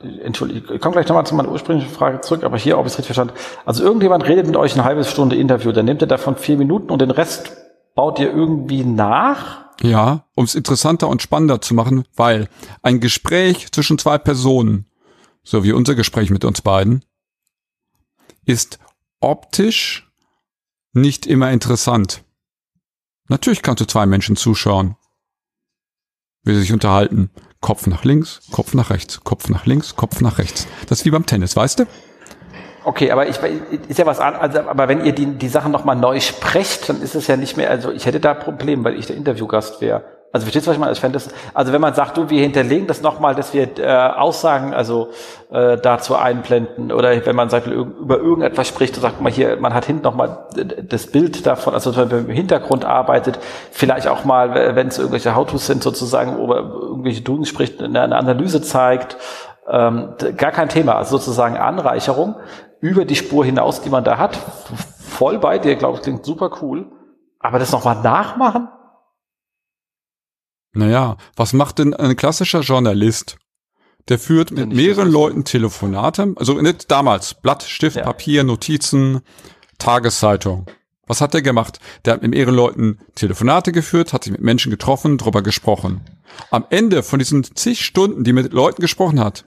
Entschuldigung, ich komme gleich nochmal zu meiner ursprünglichen Frage zurück, aber hier, ob ich es richtig verstanden Also irgendjemand redet mit euch eine halbe Stunde Interview, dann nimmt er davon vier Minuten und den Rest baut ihr irgendwie nach? Ja, um es interessanter und spannender zu machen, weil ein Gespräch zwischen zwei Personen, so wie unser Gespräch mit uns beiden, ist optisch nicht immer interessant. Natürlich kannst du zwei Menschen zuschauen, wie sie sich unterhalten. Kopf nach links, Kopf nach rechts, Kopf nach links, Kopf nach rechts. Das ist wie beim Tennis, weißt du? Okay, aber ich ist ja was an, also, aber wenn ihr die, die Sachen nochmal neu sprecht, dann ist es ja nicht mehr, also ich hätte da Probleme, weil ich der Interviewgast wäre. Also verstehst du, was ich meine? Ich fände das, also wenn man sagt, du, wir hinterlegen das nochmal, dass wir äh, Aussagen also äh, dazu einblenden oder wenn man sagt, über irgendetwas spricht und sagt mal hier, man hat hinten nochmal das Bild davon, also wenn man im Hintergrund arbeitet, vielleicht auch mal, wenn es irgendwelche How-Tos sind sozusagen, oder irgendwelche Doings spricht, eine, eine Analyse zeigt, ähm, gar kein Thema, also sozusagen Anreicherung über die Spur hinaus, die man da hat. Voll bei dir, glaube ich, klingt super cool. Aber das nochmal nachmachen? Naja, was macht denn ein klassischer Journalist? Der führt mit mehreren Leuten Telefonate, also nicht damals, Blatt, Stift, ja. Papier, Notizen, Tageszeitung. Was hat der gemacht? Der hat mit mehreren Leuten Telefonate geführt, hat sich mit Menschen getroffen, drüber gesprochen. Am Ende von diesen zig Stunden, die mit Leuten gesprochen hat,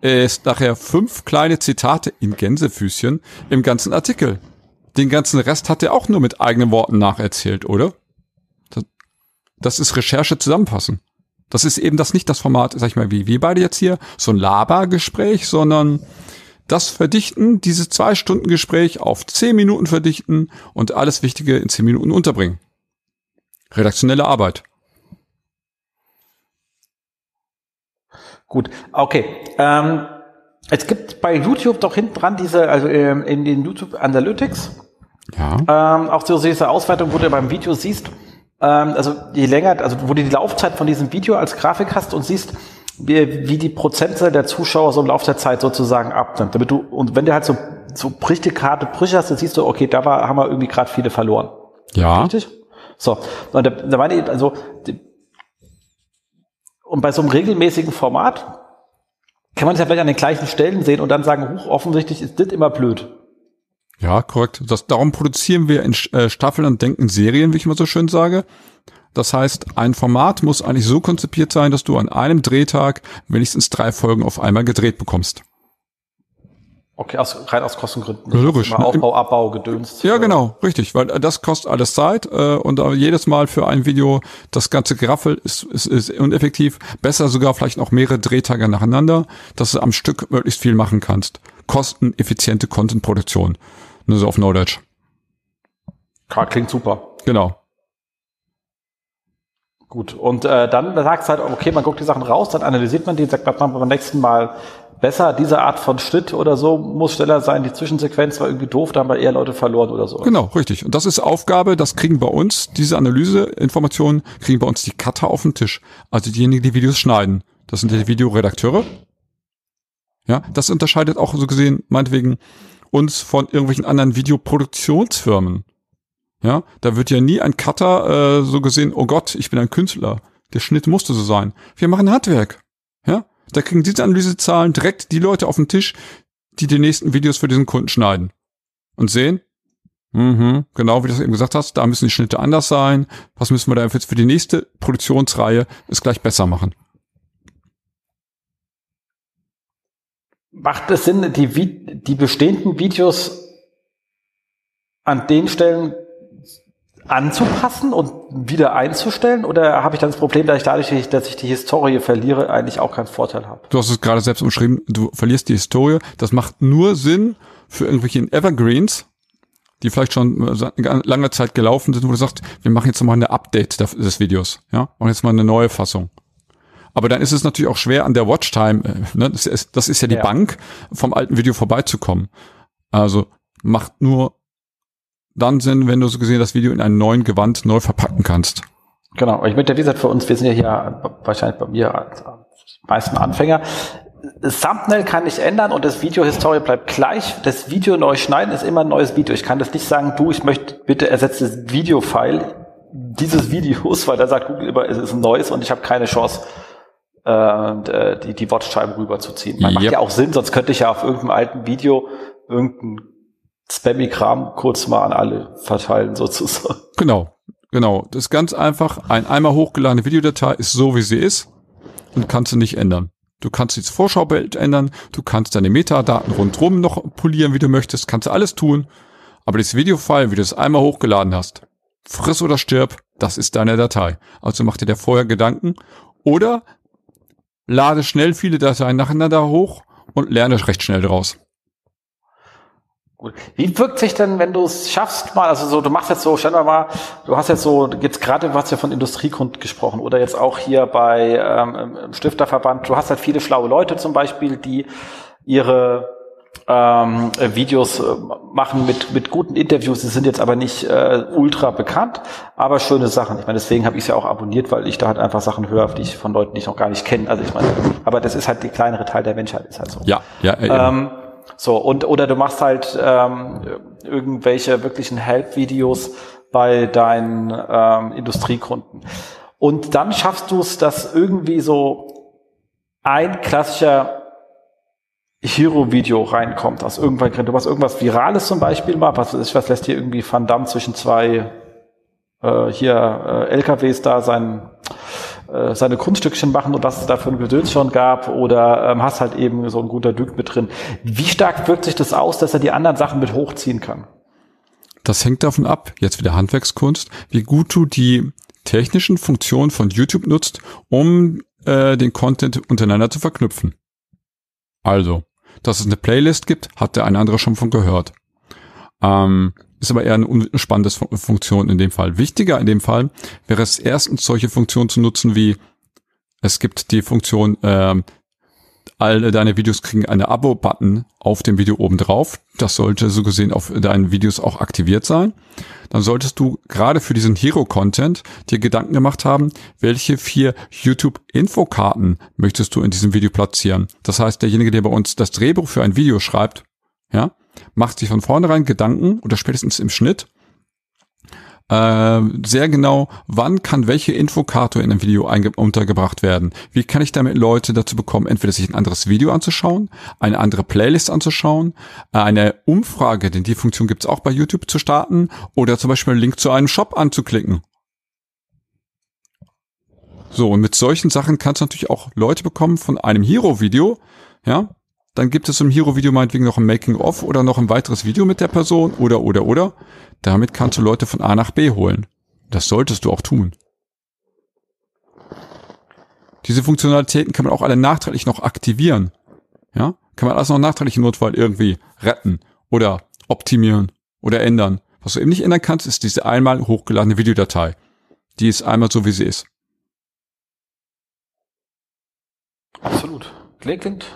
ist nachher fünf kleine Zitate in Gänsefüßchen im ganzen Artikel. Den ganzen Rest hat er auch nur mit eigenen Worten nacherzählt, oder? Das ist Recherche zusammenfassen. Das ist eben das nicht das Format, sag ich mal, wie wir beide jetzt hier, so ein Labergespräch, sondern das Verdichten, dieses zwei Stunden Gespräch auf zehn Minuten verdichten und alles Wichtige in zehn Minuten unterbringen. Redaktionelle Arbeit. Gut, okay. Ähm, es gibt bei YouTube doch hinten dran diese, also ähm, in den YouTube Analytics, ja. ähm, auch so diese Auswertung, wo du beim Video siehst, also je länger, also wo du die Laufzeit von diesem Video als Grafik hast und siehst, wie, wie die Prozentzahl der Zuschauer so im Laufe der Zeit sozusagen abnimmt. Damit du, und wenn du halt so, so richtig harte Brüche hast, dann siehst du, okay, da war, haben wir irgendwie gerade viele verloren. Ja. Richtig? So. Und da, da meine ich, also, die, und bei so einem regelmäßigen Format kann man es ja vielleicht an den gleichen Stellen sehen und dann sagen, huch, offensichtlich ist das immer blöd. Ja, korrekt. Das, darum produzieren wir in äh, Staffeln und denken Serien, wie ich immer so schön sage. Das heißt, ein Format muss eigentlich so konzipiert sein, dass du an einem Drehtag wenigstens drei Folgen auf einmal gedreht bekommst. Okay, aus, rein aus Kostengründen. Logisch. Aufbau, Abbau, Gedöns. Ja, genau, richtig, weil das kostet alles Zeit äh, und äh, jedes Mal für ein Video das ganze Geraffel ist, ist, ist uneffektiv. Besser sogar vielleicht noch mehrere Drehtage nacheinander, dass du am Stück möglichst viel machen kannst. Kosteneffiziente Content-Produktion. Nur so auf Knowledge. Klingt super. Genau. Gut, und äh, dann sagst du halt, okay, man guckt die Sachen raus, dann analysiert man die, sagt man beim nächsten Mal, besser, diese Art von Schnitt oder so muss schneller sein, die Zwischensequenz war irgendwie doof, da haben wir eher Leute verloren oder so. Genau, richtig. Und das ist Aufgabe, das kriegen bei uns, diese Analyseinformationen kriegen bei uns die Cutter auf den Tisch. Also diejenigen, die Videos schneiden. Das sind die Videoredakteure. Ja, das unterscheidet auch so gesehen, meinetwegen, uns von irgendwelchen anderen Videoproduktionsfirmen. Ja, da wird ja nie ein Cutter äh, so gesehen, oh Gott, ich bin ein Künstler. Der Schnitt musste so sein. Wir machen Handwerk. Ja, da kriegen diese Analysezahlen direkt die Leute auf den Tisch, die die nächsten Videos für diesen Kunden schneiden. Und sehen, mhm, genau wie du es eben gesagt hast, da müssen die Schnitte anders sein. Was müssen wir da jetzt für die nächste Produktionsreihe es gleich besser machen? Macht es Sinn, die, die bestehenden Videos an den Stellen anzupassen und wieder einzustellen? Oder habe ich dann das Problem, dass ich dadurch, dass ich die Historie verliere, eigentlich auch keinen Vorteil habe? Du hast es gerade selbst umschrieben, du verlierst die Historie. Das macht nur Sinn für irgendwelche Evergreens, die vielleicht schon lange Zeit gelaufen sind, wo du sagst, wir machen jetzt mal eine Update des Videos, ja, machen jetzt mal eine neue Fassung. Aber dann ist es natürlich auch schwer an der Watchtime, äh, ne? das, ist, das ist ja die ja. Bank, vom alten Video vorbeizukommen. Also macht nur dann Sinn, wenn du so gesehen das Video in einem neuen Gewand neu verpacken kannst. Genau, ich möchte, wie gesagt, für uns, wir sind ja hier wahrscheinlich bei mir als meisten Anfänger. Das Thumbnail kann ich ändern und das Video-Historie bleibt gleich. Das Video neu schneiden ist immer ein neues Video. Ich kann das nicht sagen, du, ich möchte bitte ersetze das Video-File dieses Videos, weil da sagt Google immer, es ist ein neues und ich habe keine Chance, äh, die, die Watchtime rüberzuziehen. Man yep. macht ja auch Sinn, sonst könnte ich ja auf irgendeinem alten Video irgendein Spammy-Kram kurz mal an alle verteilen sozusagen. Genau, genau. Das ist ganz einfach. Ein einmal hochgeladene Videodatei ist so, wie sie ist und kannst du nicht ändern. Du kannst das Vorschaubild ändern, du kannst deine Metadaten rundherum noch polieren, wie du möchtest, kannst du alles tun. Aber das Videofile, wie du es einmal hochgeladen hast, friss oder stirb, das ist deine Datei. Also mach dir da vorher Gedanken oder lade schnell viele Dateien nacheinander hoch und lerne recht schnell draus. Wie wirkt sich denn, wenn du es schaffst, mal, also so, du machst jetzt so, stell dir mal, du hast jetzt so, jetzt gerade, du hast ja von Industriekunden gesprochen oder jetzt auch hier bei ähm, Stifterverband, du hast halt viele schlaue Leute zum Beispiel, die ihre ähm, Videos äh, machen mit, mit guten Interviews, die sind jetzt aber nicht äh, ultra bekannt, aber schöne Sachen. Ich meine, deswegen habe ich es ja auch abonniert, weil ich da halt einfach Sachen höre, die ich von Leuten, die ich noch gar nicht kenne. Also ich meine, aber das ist halt die kleinere Teil der Menschheit, ist halt so. Ja, ja, ja. Ähm, so, und oder du machst halt ähm, irgendwelche wirklichen Help-Videos bei deinen ähm, Industriekunden. Und dann schaffst du es, dass irgendwie so ein klassischer Hero-Video reinkommt aus irgendwann, du machst irgendwas Virales zum Beispiel mal, was, was lässt hier irgendwie Van Damme zwischen zwei äh, hier äh, LKWs da sein äh, seine Kunststückchen machen und was es da für ein Gedöns schon gab oder ähm, hast halt eben so ein guter Dück mit drin. Wie stark wirkt sich das aus, dass er die anderen Sachen mit hochziehen kann? Das hängt davon ab, jetzt wieder Handwerkskunst, wie gut du die technischen Funktionen von YouTube nutzt, um äh, den Content untereinander zu verknüpfen. Also, dass es eine Playlist gibt, hat der eine andere schon von gehört. Ähm, ist aber eher eine unspannende Funktion in dem Fall. Wichtiger in dem Fall wäre es erstens solche Funktionen zu nutzen wie es gibt die Funktion, äh, alle deine Videos kriegen eine Abo-Button auf dem Video oben drauf. Das sollte so gesehen auf deinen Videos auch aktiviert sein. Dann solltest du gerade für diesen Hero-Content dir Gedanken gemacht haben, welche vier YouTube-Infokarten möchtest du in diesem Video platzieren. Das heißt, derjenige, der bei uns das Drehbuch für ein Video schreibt, ja, macht sich von vornherein Gedanken oder spätestens im Schnitt äh, sehr genau, wann kann welche Infokarte in einem Video untergebracht werden. Wie kann ich damit Leute dazu bekommen, entweder sich ein anderes Video anzuschauen, eine andere Playlist anzuschauen, eine Umfrage, denn die Funktion gibt es auch bei YouTube zu starten, oder zum Beispiel einen Link zu einem Shop anzuklicken. So, und mit solchen Sachen kannst du natürlich auch Leute bekommen von einem Hero-Video, ja, dann gibt es im Hero-Video meinetwegen noch ein Making-of oder noch ein weiteres Video mit der Person oder, oder, oder. Damit kannst du Leute von A nach B holen. Das solltest du auch tun. Diese Funktionalitäten kann man auch alle nachträglich noch aktivieren. Ja, kann man alles noch nachträglich im Notfall irgendwie retten oder optimieren oder ändern. Was du eben nicht ändern kannst, ist diese einmal hochgeladene Videodatei. Die ist einmal so, wie sie ist. Absolut. Klingt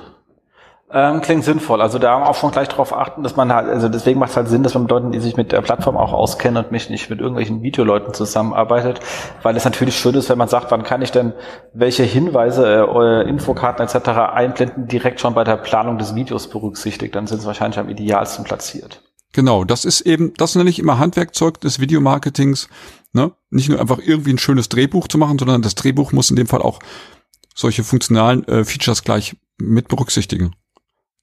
Ähm, klingt sinnvoll. Also da auch schon gleich darauf achten, dass man halt, also deswegen macht es halt Sinn, dass man mit Leuten, die sich mit der Plattform auch auskennen und mich nicht mit irgendwelchen Videoleuten zusammenarbeitet, weil es natürlich schön ist, wenn man sagt, wann kann ich denn welche Hinweise, äh, Infokarten etc. einblenden, direkt schon bei der Planung des Videos berücksichtigt. Dann sind sie wahrscheinlich am idealsten platziert. Genau, das ist eben, das nenne ich immer Handwerkzeug des Videomarketings. Ne? Nicht nur einfach irgendwie ein schönes Drehbuch zu machen, sondern das Drehbuch muss in dem Fall auch solche funktionalen äh, Features gleich mit berücksichtigen.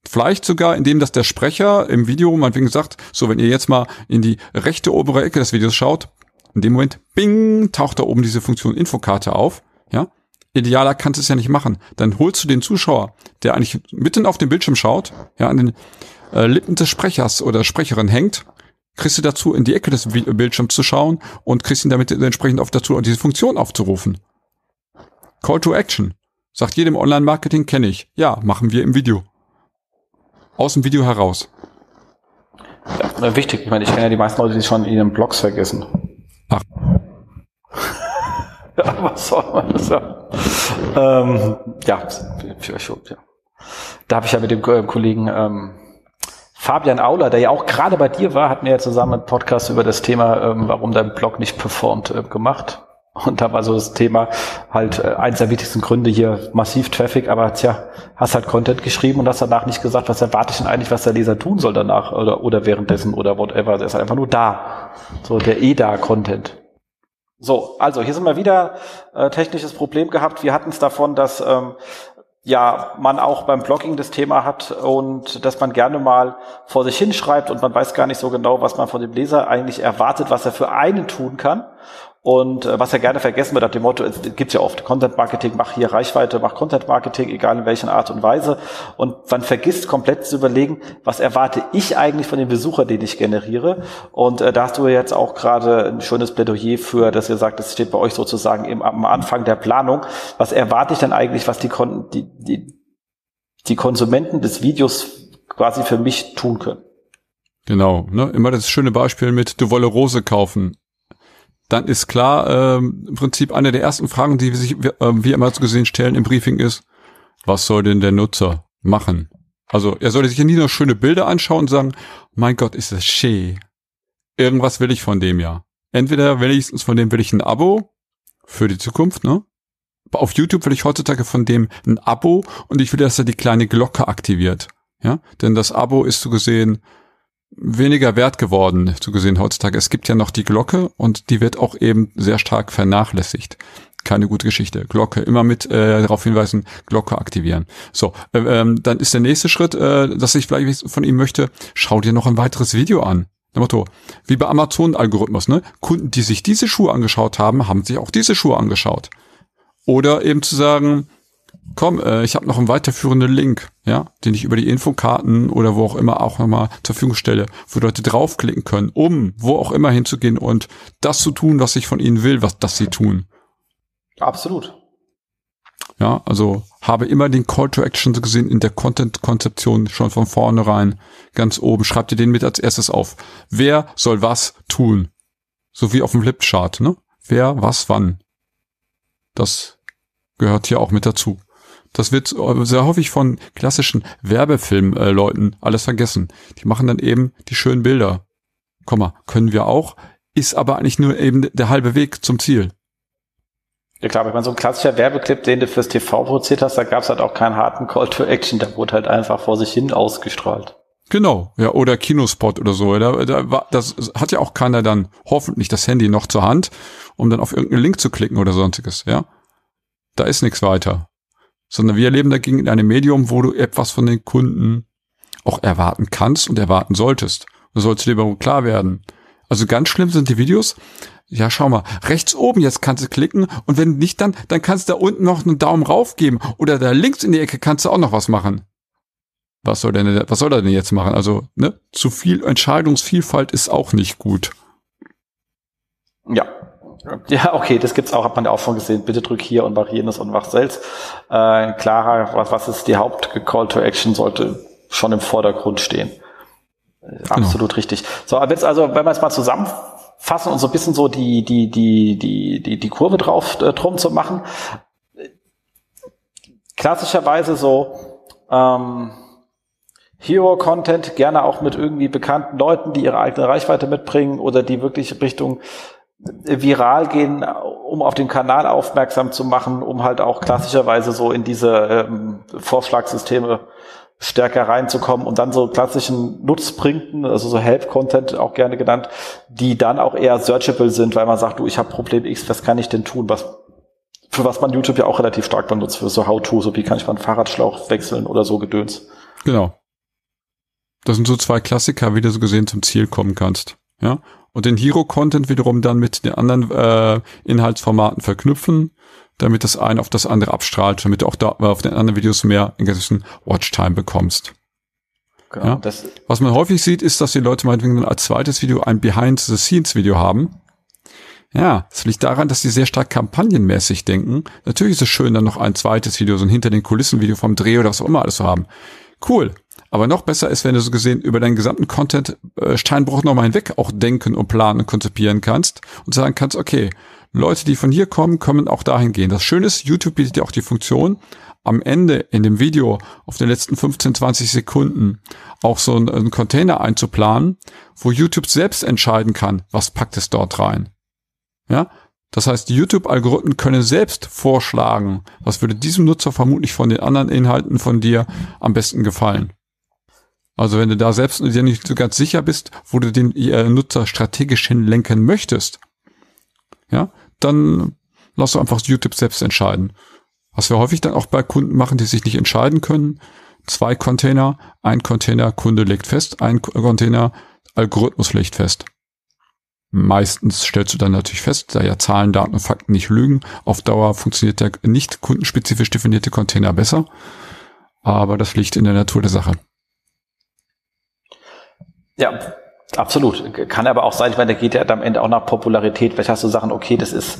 Vielleicht sogar, indem dass der Sprecher im Video meinetwegen sagt, so wenn ihr jetzt mal in die rechte obere Ecke des Videos schaut, in dem Moment, bing, taucht da oben diese Funktion Infokarte auf, ja. Idealer kannst du es ja nicht machen. Dann holst du den Zuschauer, der eigentlich mitten auf dem Bildschirm schaut, ja, an den äh, Lippen des Sprechers oder Sprecherin hängt, kriegst du dazu, in die Ecke des Bildschirms zu schauen und kriegst ihn damit entsprechend auf dazu, diese Funktion aufzurufen. Call to Action. Sagt jedem Online-Marketing kenne ich. Ja, machen wir im Video aus dem Video heraus. Ja, wichtig. Ich meine, ich kenne ja die meisten Leute, die schon in ihren Blogs vergessen. Ach. ja, was soll man sagen? Ähm, ja, für euch ja. Da habe ich ja mit dem äh, Kollegen ähm, Fabian Auler, der ja auch gerade bei dir war, hat mir ja zusammen einen Podcast über das Thema, ähm, warum dein Blog nicht performt, äh, gemacht. Und da war so das Thema halt äh, eins der wichtigsten Gründe hier massiv Traffic, aber tja, hast halt Content geschrieben und hast danach nicht gesagt, was erwarte ich denn eigentlich, was der Leser tun soll danach oder, oder währenddessen oder whatever. Der ist halt einfach nur da. So der eh da Content. So, also hier sind wir wieder äh, technisches Problem gehabt. Wir hatten es davon, dass ähm, ja man auch beim Blogging das Thema hat und dass man gerne mal vor sich hinschreibt und man weiß gar nicht so genau, was man von dem Leser eigentlich erwartet, was er für einen tun kann. Und äh, was ja gerne vergessen wird, nach dem Motto, es gibt ja oft Content Marketing, mach hier Reichweite, mach Content Marketing, egal in welcher Art und Weise. Und man vergisst komplett zu überlegen, was erwarte ich eigentlich von dem Besucher, den ich generiere. Und äh, da hast du jetzt auch gerade ein schönes Plädoyer für, dass ihr sagt, das steht bei euch sozusagen im, am Anfang der Planung. Was erwarte ich denn eigentlich, was die, die, die, die Konsumenten des Videos quasi für mich tun können? Genau, ne? immer das schöne Beispiel mit, du wolle Rose kaufen dann ist klar, ähm, im Prinzip eine der ersten Fragen, die wir sich, äh, wir immer so gesehen stellen im Briefing ist, was soll denn der Nutzer machen? Also er sollte sich ja nie nur schöne Bilder anschauen und sagen, mein Gott, ist das schön. Irgendwas will ich von dem ja. Entweder wenigstens von dem will ich ein Abo für die Zukunft, ne? Auf YouTube will ich heutzutage von dem ein Abo und ich will, dass er die kleine Glocke aktiviert. Ja, denn das Abo ist so gesehen weniger wert geworden, zu gesehen heutzutage. Es gibt ja noch die Glocke und die wird auch eben sehr stark vernachlässigt. Keine gute Geschichte. Glocke, immer mit äh, darauf hinweisen, Glocke aktivieren. So, äh, ähm, dann ist der nächste Schritt, äh, dass ich vielleicht von ihm möchte, schau dir noch ein weiteres Video an. Motto, wie bei Amazon-Algorithmus, ne? Kunden, die sich diese Schuhe angeschaut haben, haben sich auch diese Schuhe angeschaut. Oder eben zu sagen, komm, äh, ich habe noch einen weiterführenden Link, ja, den ich über die Infokarten oder wo auch immer auch nochmal zur Verfügung stelle, wo Leute draufklicken können, um wo auch immer hinzugehen und das zu tun, was ich von ihnen will, was das sie tun. Absolut. Ja, also habe immer den Call to Action gesehen in der Content-Konzeption schon von vornherein ganz oben. Schreibt ihr den mit als erstes auf. Wer soll was tun? So wie auf dem Flipchart, ne? Wer, was, wann. Das gehört hier auch mit dazu. Das wird sehr häufig von klassischen Werbefilmleuten alles vergessen. Die machen dann eben die schönen Bilder. Komm mal, können wir auch, ist aber eigentlich nur eben der halbe Weg zum Ziel. Ja klar, wenn man so ein klassischer Werbeclip, den du fürs TV produziert hast, da gab es halt auch keinen harten Call to Action, der wurde halt einfach vor sich hin ausgestrahlt. Genau, ja, oder Kinospot oder so. Da, da war, das hat ja auch keiner dann hoffentlich das Handy noch zur Hand, um dann auf irgendeinen Link zu klicken oder sonstiges, ja. Da ist nichts weiter sondern wir leben dagegen in einem Medium, wo du etwas von den Kunden auch erwarten kannst und erwarten solltest. Das sollte dir aber klar werden. Also ganz schlimm sind die Videos. Ja, schau mal, rechts oben jetzt kannst du klicken und wenn nicht, dann, dann kannst du da unten noch einen Daumen rauf geben oder da links in die Ecke kannst du auch noch was machen. Was soll denn, was soll er denn jetzt machen? Also, ne, zu viel Entscheidungsvielfalt ist auch nicht gut. Ja, ja, okay, das gibt's auch, hat man ja auch schon gesehen. Bitte drück hier und mach jenes und mach selbst. Äh, klarer, was, was ist die Haupt-Call to Action, sollte schon im Vordergrund stehen. Äh, genau. Absolut genau. richtig. So, aber jetzt also, wenn wir es mal zusammenfassen und so ein bisschen so die, die, die, die, die, die Kurve drauf äh, drum zu machen. Klassischerweise so, ähm, Hero-Content, gerne auch mit irgendwie bekannten Leuten, die ihre eigene Reichweite mitbringen oder die wirklich Richtung viral gehen, um auf den Kanal aufmerksam zu machen, um halt auch klassischerweise so in diese ähm, Vorschlagssysteme stärker reinzukommen und dann so klassischen Nutzbringten, also so Help-Content auch gerne genannt, die dann auch eher searchable sind, weil man sagt, du, ich habe Problem X, was kann ich denn tun? Was, für was man YouTube ja auch relativ stark benutzt, für so How-To, so wie kann ich mal einen Fahrradschlauch wechseln oder so Gedöns. Genau. Das sind so zwei Klassiker, wie du so gesehen zum Ziel kommen kannst. Ja. Und den Hero-Content wiederum dann mit den anderen äh, Inhaltsformaten verknüpfen, damit das eine auf das andere abstrahlt, damit du auch da auf den anderen Videos mehr in gewissen Watchtime bekommst. Genau, ja? Was man häufig sieht, ist, dass die Leute meinetwegen als zweites Video ein Behind-the-Scenes-Video haben. Ja, das liegt daran, dass sie sehr stark kampagnenmäßig denken. Natürlich ist es schön, dann noch ein zweites Video, so ein hinter den Kulissen-Video vom Dreh oder was auch immer alles zu haben. Cool. Aber noch besser ist, wenn du so gesehen über deinen gesamten Content äh, Steinbruch nochmal hinweg auch denken und planen und konzipieren kannst und sagen kannst, okay, Leute, die von hier kommen, können auch dahin gehen. Das Schöne ist, YouTube bietet ja auch die Funktion, am Ende in dem Video auf den letzten 15, 20 Sekunden auch so einen, einen Container einzuplanen, wo YouTube selbst entscheiden kann, was packt es dort rein. Ja, das heißt, die YouTube-Algorithmen können selbst vorschlagen, was würde diesem Nutzer vermutlich von den anderen Inhalten von dir am besten gefallen. Also wenn du da selbst dir nicht so ganz sicher bist, wo du den äh, Nutzer strategisch hinlenken möchtest, ja, dann lass du einfach YouTube selbst entscheiden. Was wir häufig dann auch bei Kunden machen, die sich nicht entscheiden können. Zwei Container, ein Container, Kunde legt fest, ein Container, Algorithmus legt fest. Meistens stellst du dann natürlich fest, da ja Zahlen, Daten und Fakten nicht lügen, auf Dauer funktioniert der nicht kundenspezifisch definierte Container besser. Aber das liegt in der Natur der Sache. Ja, Absolut. Kann aber auch sein, ich meine, da geht ja am Ende auch nach Popularität. Vielleicht hast du Sachen, okay, das ist,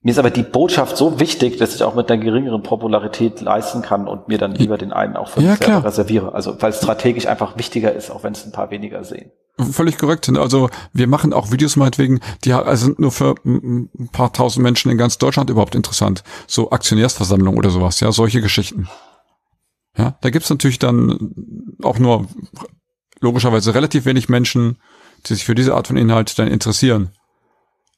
mir ist aber die Botschaft so wichtig, dass ich auch mit einer geringeren Popularität leisten kann und mir dann lieber den einen auch für ja, mich selber reserviere. Also, weil es strategisch einfach wichtiger ist, auch wenn es ein paar weniger sehen. Völlig korrekt. Also wir machen auch Videos meinetwegen, die also sind nur für ein paar tausend Menschen in ganz Deutschland überhaupt interessant. So Aktionärsversammlung oder sowas, ja, solche Geschichten. Ja, da gibt's natürlich dann auch nur logischerweise relativ wenig Menschen, die sich für diese Art von Inhalt dann interessieren.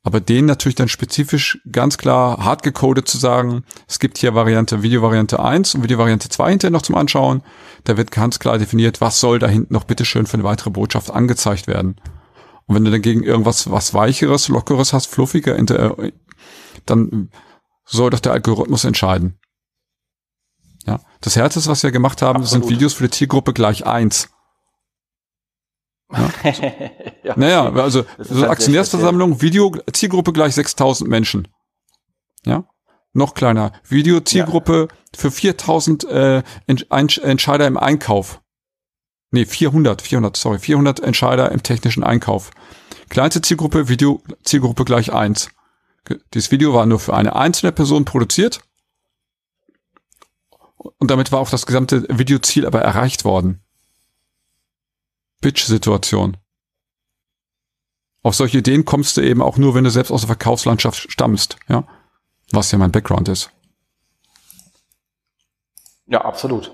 Aber denen natürlich dann spezifisch ganz klar hart gecodet zu sagen, es gibt hier Variante, Videovariante 1 und Videovariante 2 hinterher noch zum Anschauen. Da wird ganz klar definiert, was soll da hinten noch bitteschön für eine weitere Botschaft angezeigt werden. Und wenn du dagegen irgendwas, was weicheres, lockeres hast, fluffiger, dann soll doch der Algorithmus entscheiden. Ja. Das Härteste, was wir gemacht haben, Absolut. sind Videos für die Zielgruppe gleich eins. Ja. ja, naja, also so halt Aktionärsversammlung, Video, Zielgruppe gleich 6000 Menschen. Ja, noch kleiner. Video, Zielgruppe ja. für 4000 äh, Entscheider im Einkauf. Nee, 400, 400, sorry, 400 Entscheider im technischen Einkauf. Kleinste Zielgruppe, Video, Zielgruppe gleich eins. Dieses Video war nur für eine einzelne Person produziert. Und damit war auch das gesamte Videoziel aber erreicht worden. Pitch-Situation. Auf solche Ideen kommst du eben auch nur, wenn du selbst aus der Verkaufslandschaft stammst, ja. Was ja mein Background ist. Ja, absolut.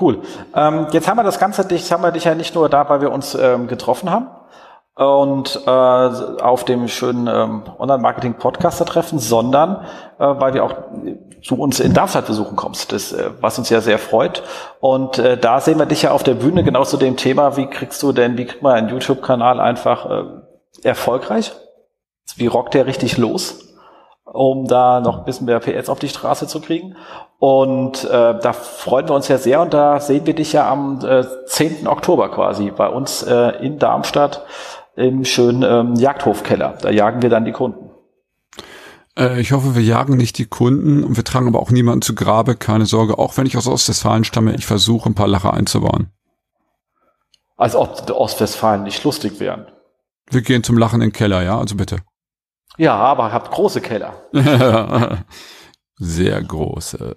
Cool. Ähm, jetzt haben wir das Ganze, dich, haben wir dich ja nicht nur da, weil wir uns ähm, getroffen haben und äh, auf dem schönen ähm, Online-Marketing-Podcaster treffen, sondern äh, weil wir auch zu uns in Darmstadt besuchen kommst, das, äh, was uns ja sehr freut. Und äh, da sehen wir dich ja auf der Bühne genau zu dem Thema, wie kriegst du denn, wie kriegt man einen YouTube-Kanal einfach äh, erfolgreich? Wie rockt der richtig los? um da noch ein bisschen mehr PS auf die Straße zu kriegen. Und äh, da freuen wir uns ja sehr und da sehen wir dich ja am äh, 10. Oktober quasi bei uns äh, in Darmstadt im schönen ähm, Jagdhofkeller. Da jagen wir dann die Kunden. Äh, ich hoffe, wir jagen nicht die Kunden und wir tragen aber auch niemanden zu Grabe, keine Sorge. Auch wenn ich aus Ostwestfalen stamme, ich versuche ein paar Lacher einzubauen. Als ob die Ostwestfalen nicht lustig wären. Wir gehen zum Lachen in den Keller, ja, also bitte. Ja, aber habt große Keller. Sehr große.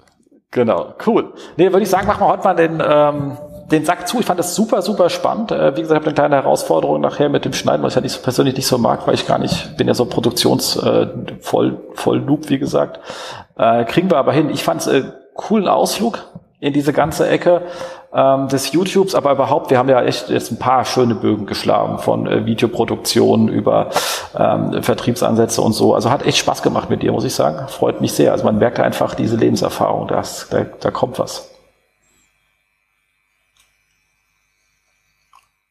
Genau, cool. Nee, würde ich sagen, machen wir heute mal den, ähm, den Sack zu. Ich fand das super, super spannend. Äh, wie gesagt, ich habe eine kleine Herausforderung nachher mit dem Schneiden, was ich ja nicht so persönlich nicht so mag, weil ich gar nicht, bin ja so Produktions äh, voll, voll Loop, wie gesagt. Äh, kriegen wir aber hin. Ich fand es äh, coolen Ausflug. in diese ganze Ecke ähm, des YouTubes, aber überhaupt, wir haben ja echt jetzt ein paar schöne Bögen geschlagen von äh, Videoproduktion über ähm, Vertriebsansätze und so. Also hat echt Spaß gemacht mit dir, muss ich sagen. Freut mich sehr. Also man merkt einfach diese Lebenserfahrung, das, da, da kommt was.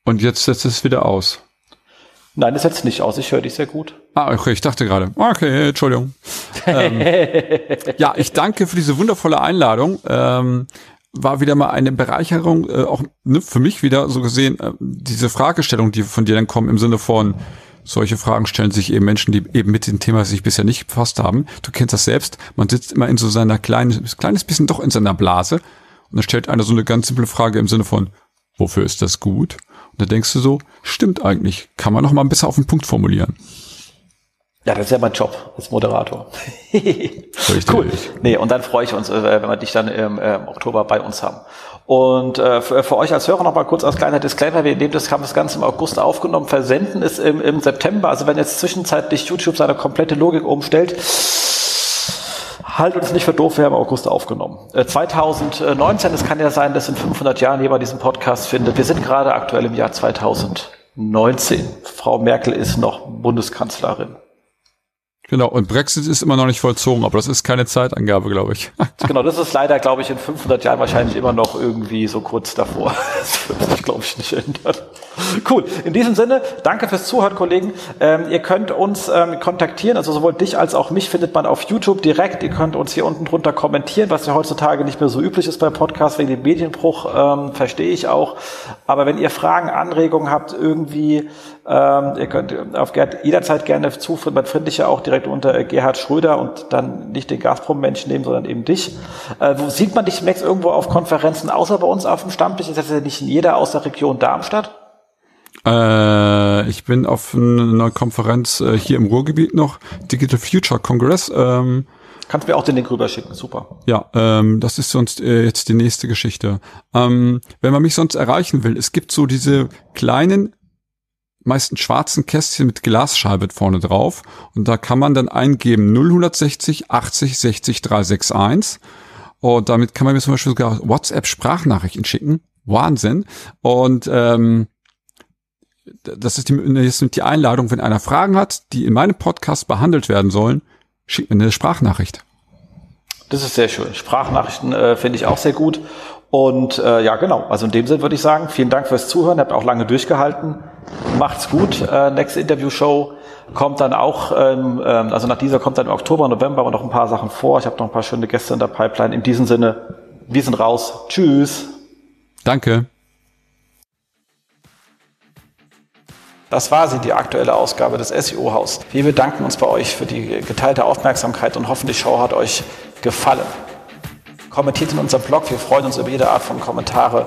Und jetzt setzt es wieder aus. Nein, das setzt nicht aus. Ich höre dich sehr gut. Ah, okay, ich dachte gerade. Okay, Entschuldigung. ähm, ja, ich danke für diese wundervolle Einladung. Ähm, war wieder mal eine Bereicherung, äh, auch ne, für mich wieder so gesehen, äh, diese Fragestellung, die von dir dann kommen, im Sinne von, solche Fragen stellen sich eben Menschen, die eben mit dem Thema sich bisher nicht befasst haben. Du kennst das selbst. Man sitzt immer in so seiner kleinen, kleines bisschen doch in seiner Blase. Und dann stellt einer so eine ganz simple Frage im Sinne von, wofür ist das gut? Und da denkst du so, stimmt eigentlich. Kann man noch mal ein bisschen auf den Punkt formulieren. Ja, das ist ja mein Job als Moderator. cool. Nee, und dann freue ich uns, äh, wenn wir dich dann im, äh, im Oktober bei uns haben. Und äh, für, für, euch als Hörer noch mal kurz als kleiner Disclaimer, wir nehmen das, haben das Ganze im August aufgenommen, versenden es im, im September. Also wenn jetzt zwischenzeitlich YouTube seine komplette Logik umstellt, halt uns nicht für doof, wir haben August aufgenommen. Äh, 2019, es kann ja sein, dass in 500 Jahren jemand diesen Podcast findet. Wir sind gerade aktuell im Jahr 2019. Frau Merkel ist noch Bundeskanzlerin. Genau, und Brexit ist immer noch nicht vollzogen, aber das ist keine Zeitangabe, glaube ich. genau, das ist leider, glaube ich, in 500 Jahren wahrscheinlich immer noch irgendwie so kurz davor. Das wird sich, glaube ich, nicht ändern. Cool. In diesem Sinne, danke fürs Zuhören, Kollegen. Ähm, ihr könnt uns ähm, kontaktieren, also sowohl dich als auch mich findet man auf YouTube direkt. Ihr könnt uns hier unten drunter kommentieren, was ja heutzutage nicht mehr so üblich ist beim Podcast wegen dem Medienbruch, ähm, verstehe ich auch. Aber wenn ihr Fragen, Anregungen habt, irgendwie, ähm, ihr könnt auf jederzeit gerne zuführen. Man findet dich ja auch direkt unter Gerhard Schröder und dann nicht den Gazprom-Menschen nehmen, sondern eben dich. Äh, wo sieht man dich, Max, irgendwo auf Konferenzen, außer bei uns auf dem Stammtisch? Ist das ja nicht in jeder aus der Region Darmstadt? Äh, ich bin auf einer Konferenz äh, hier im Ruhrgebiet noch, Digital Future Congress. Ähm, Kannst mir auch den Link rüberschicken, super. Ja, ähm, das ist sonst äh, jetzt die nächste Geschichte. Ähm, wenn man mich sonst erreichen will, es gibt so diese kleinen, meistens schwarzen Kästchen mit Glasscheibe vorne drauf und da kann man dann eingeben 0160 80 60 361 und damit kann man mir zum Beispiel sogar WhatsApp-Sprachnachrichten schicken. Wahnsinn. Und ähm, das ist die, ist die Einladung, wenn einer Fragen hat, die in meinem Podcast behandelt werden sollen, schickt mir eine Sprachnachricht. Das ist sehr schön. Sprachnachrichten äh, finde ich auch sehr gut. Und äh, ja, genau. Also in dem Sinne würde ich sagen, vielen Dank fürs Zuhören. Habt auch lange durchgehalten. Macht's gut. Äh, nächste Interview-Show kommt dann auch, ähm, ähm, also nach dieser kommt dann im Oktober, November aber noch ein paar Sachen vor. Ich habe noch ein paar schöne Gäste in der Pipeline. In diesem Sinne, wir sind raus. Tschüss. Danke. Das war sie, die aktuelle Ausgabe des SEO-Haus. Wir bedanken uns bei euch für die geteilte Aufmerksamkeit und hoffen, die Show hat euch gefallen. Kommentiert in unserem Blog, wir freuen uns über jede Art von Kommentare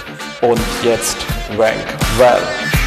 Und jetzt Rank Well.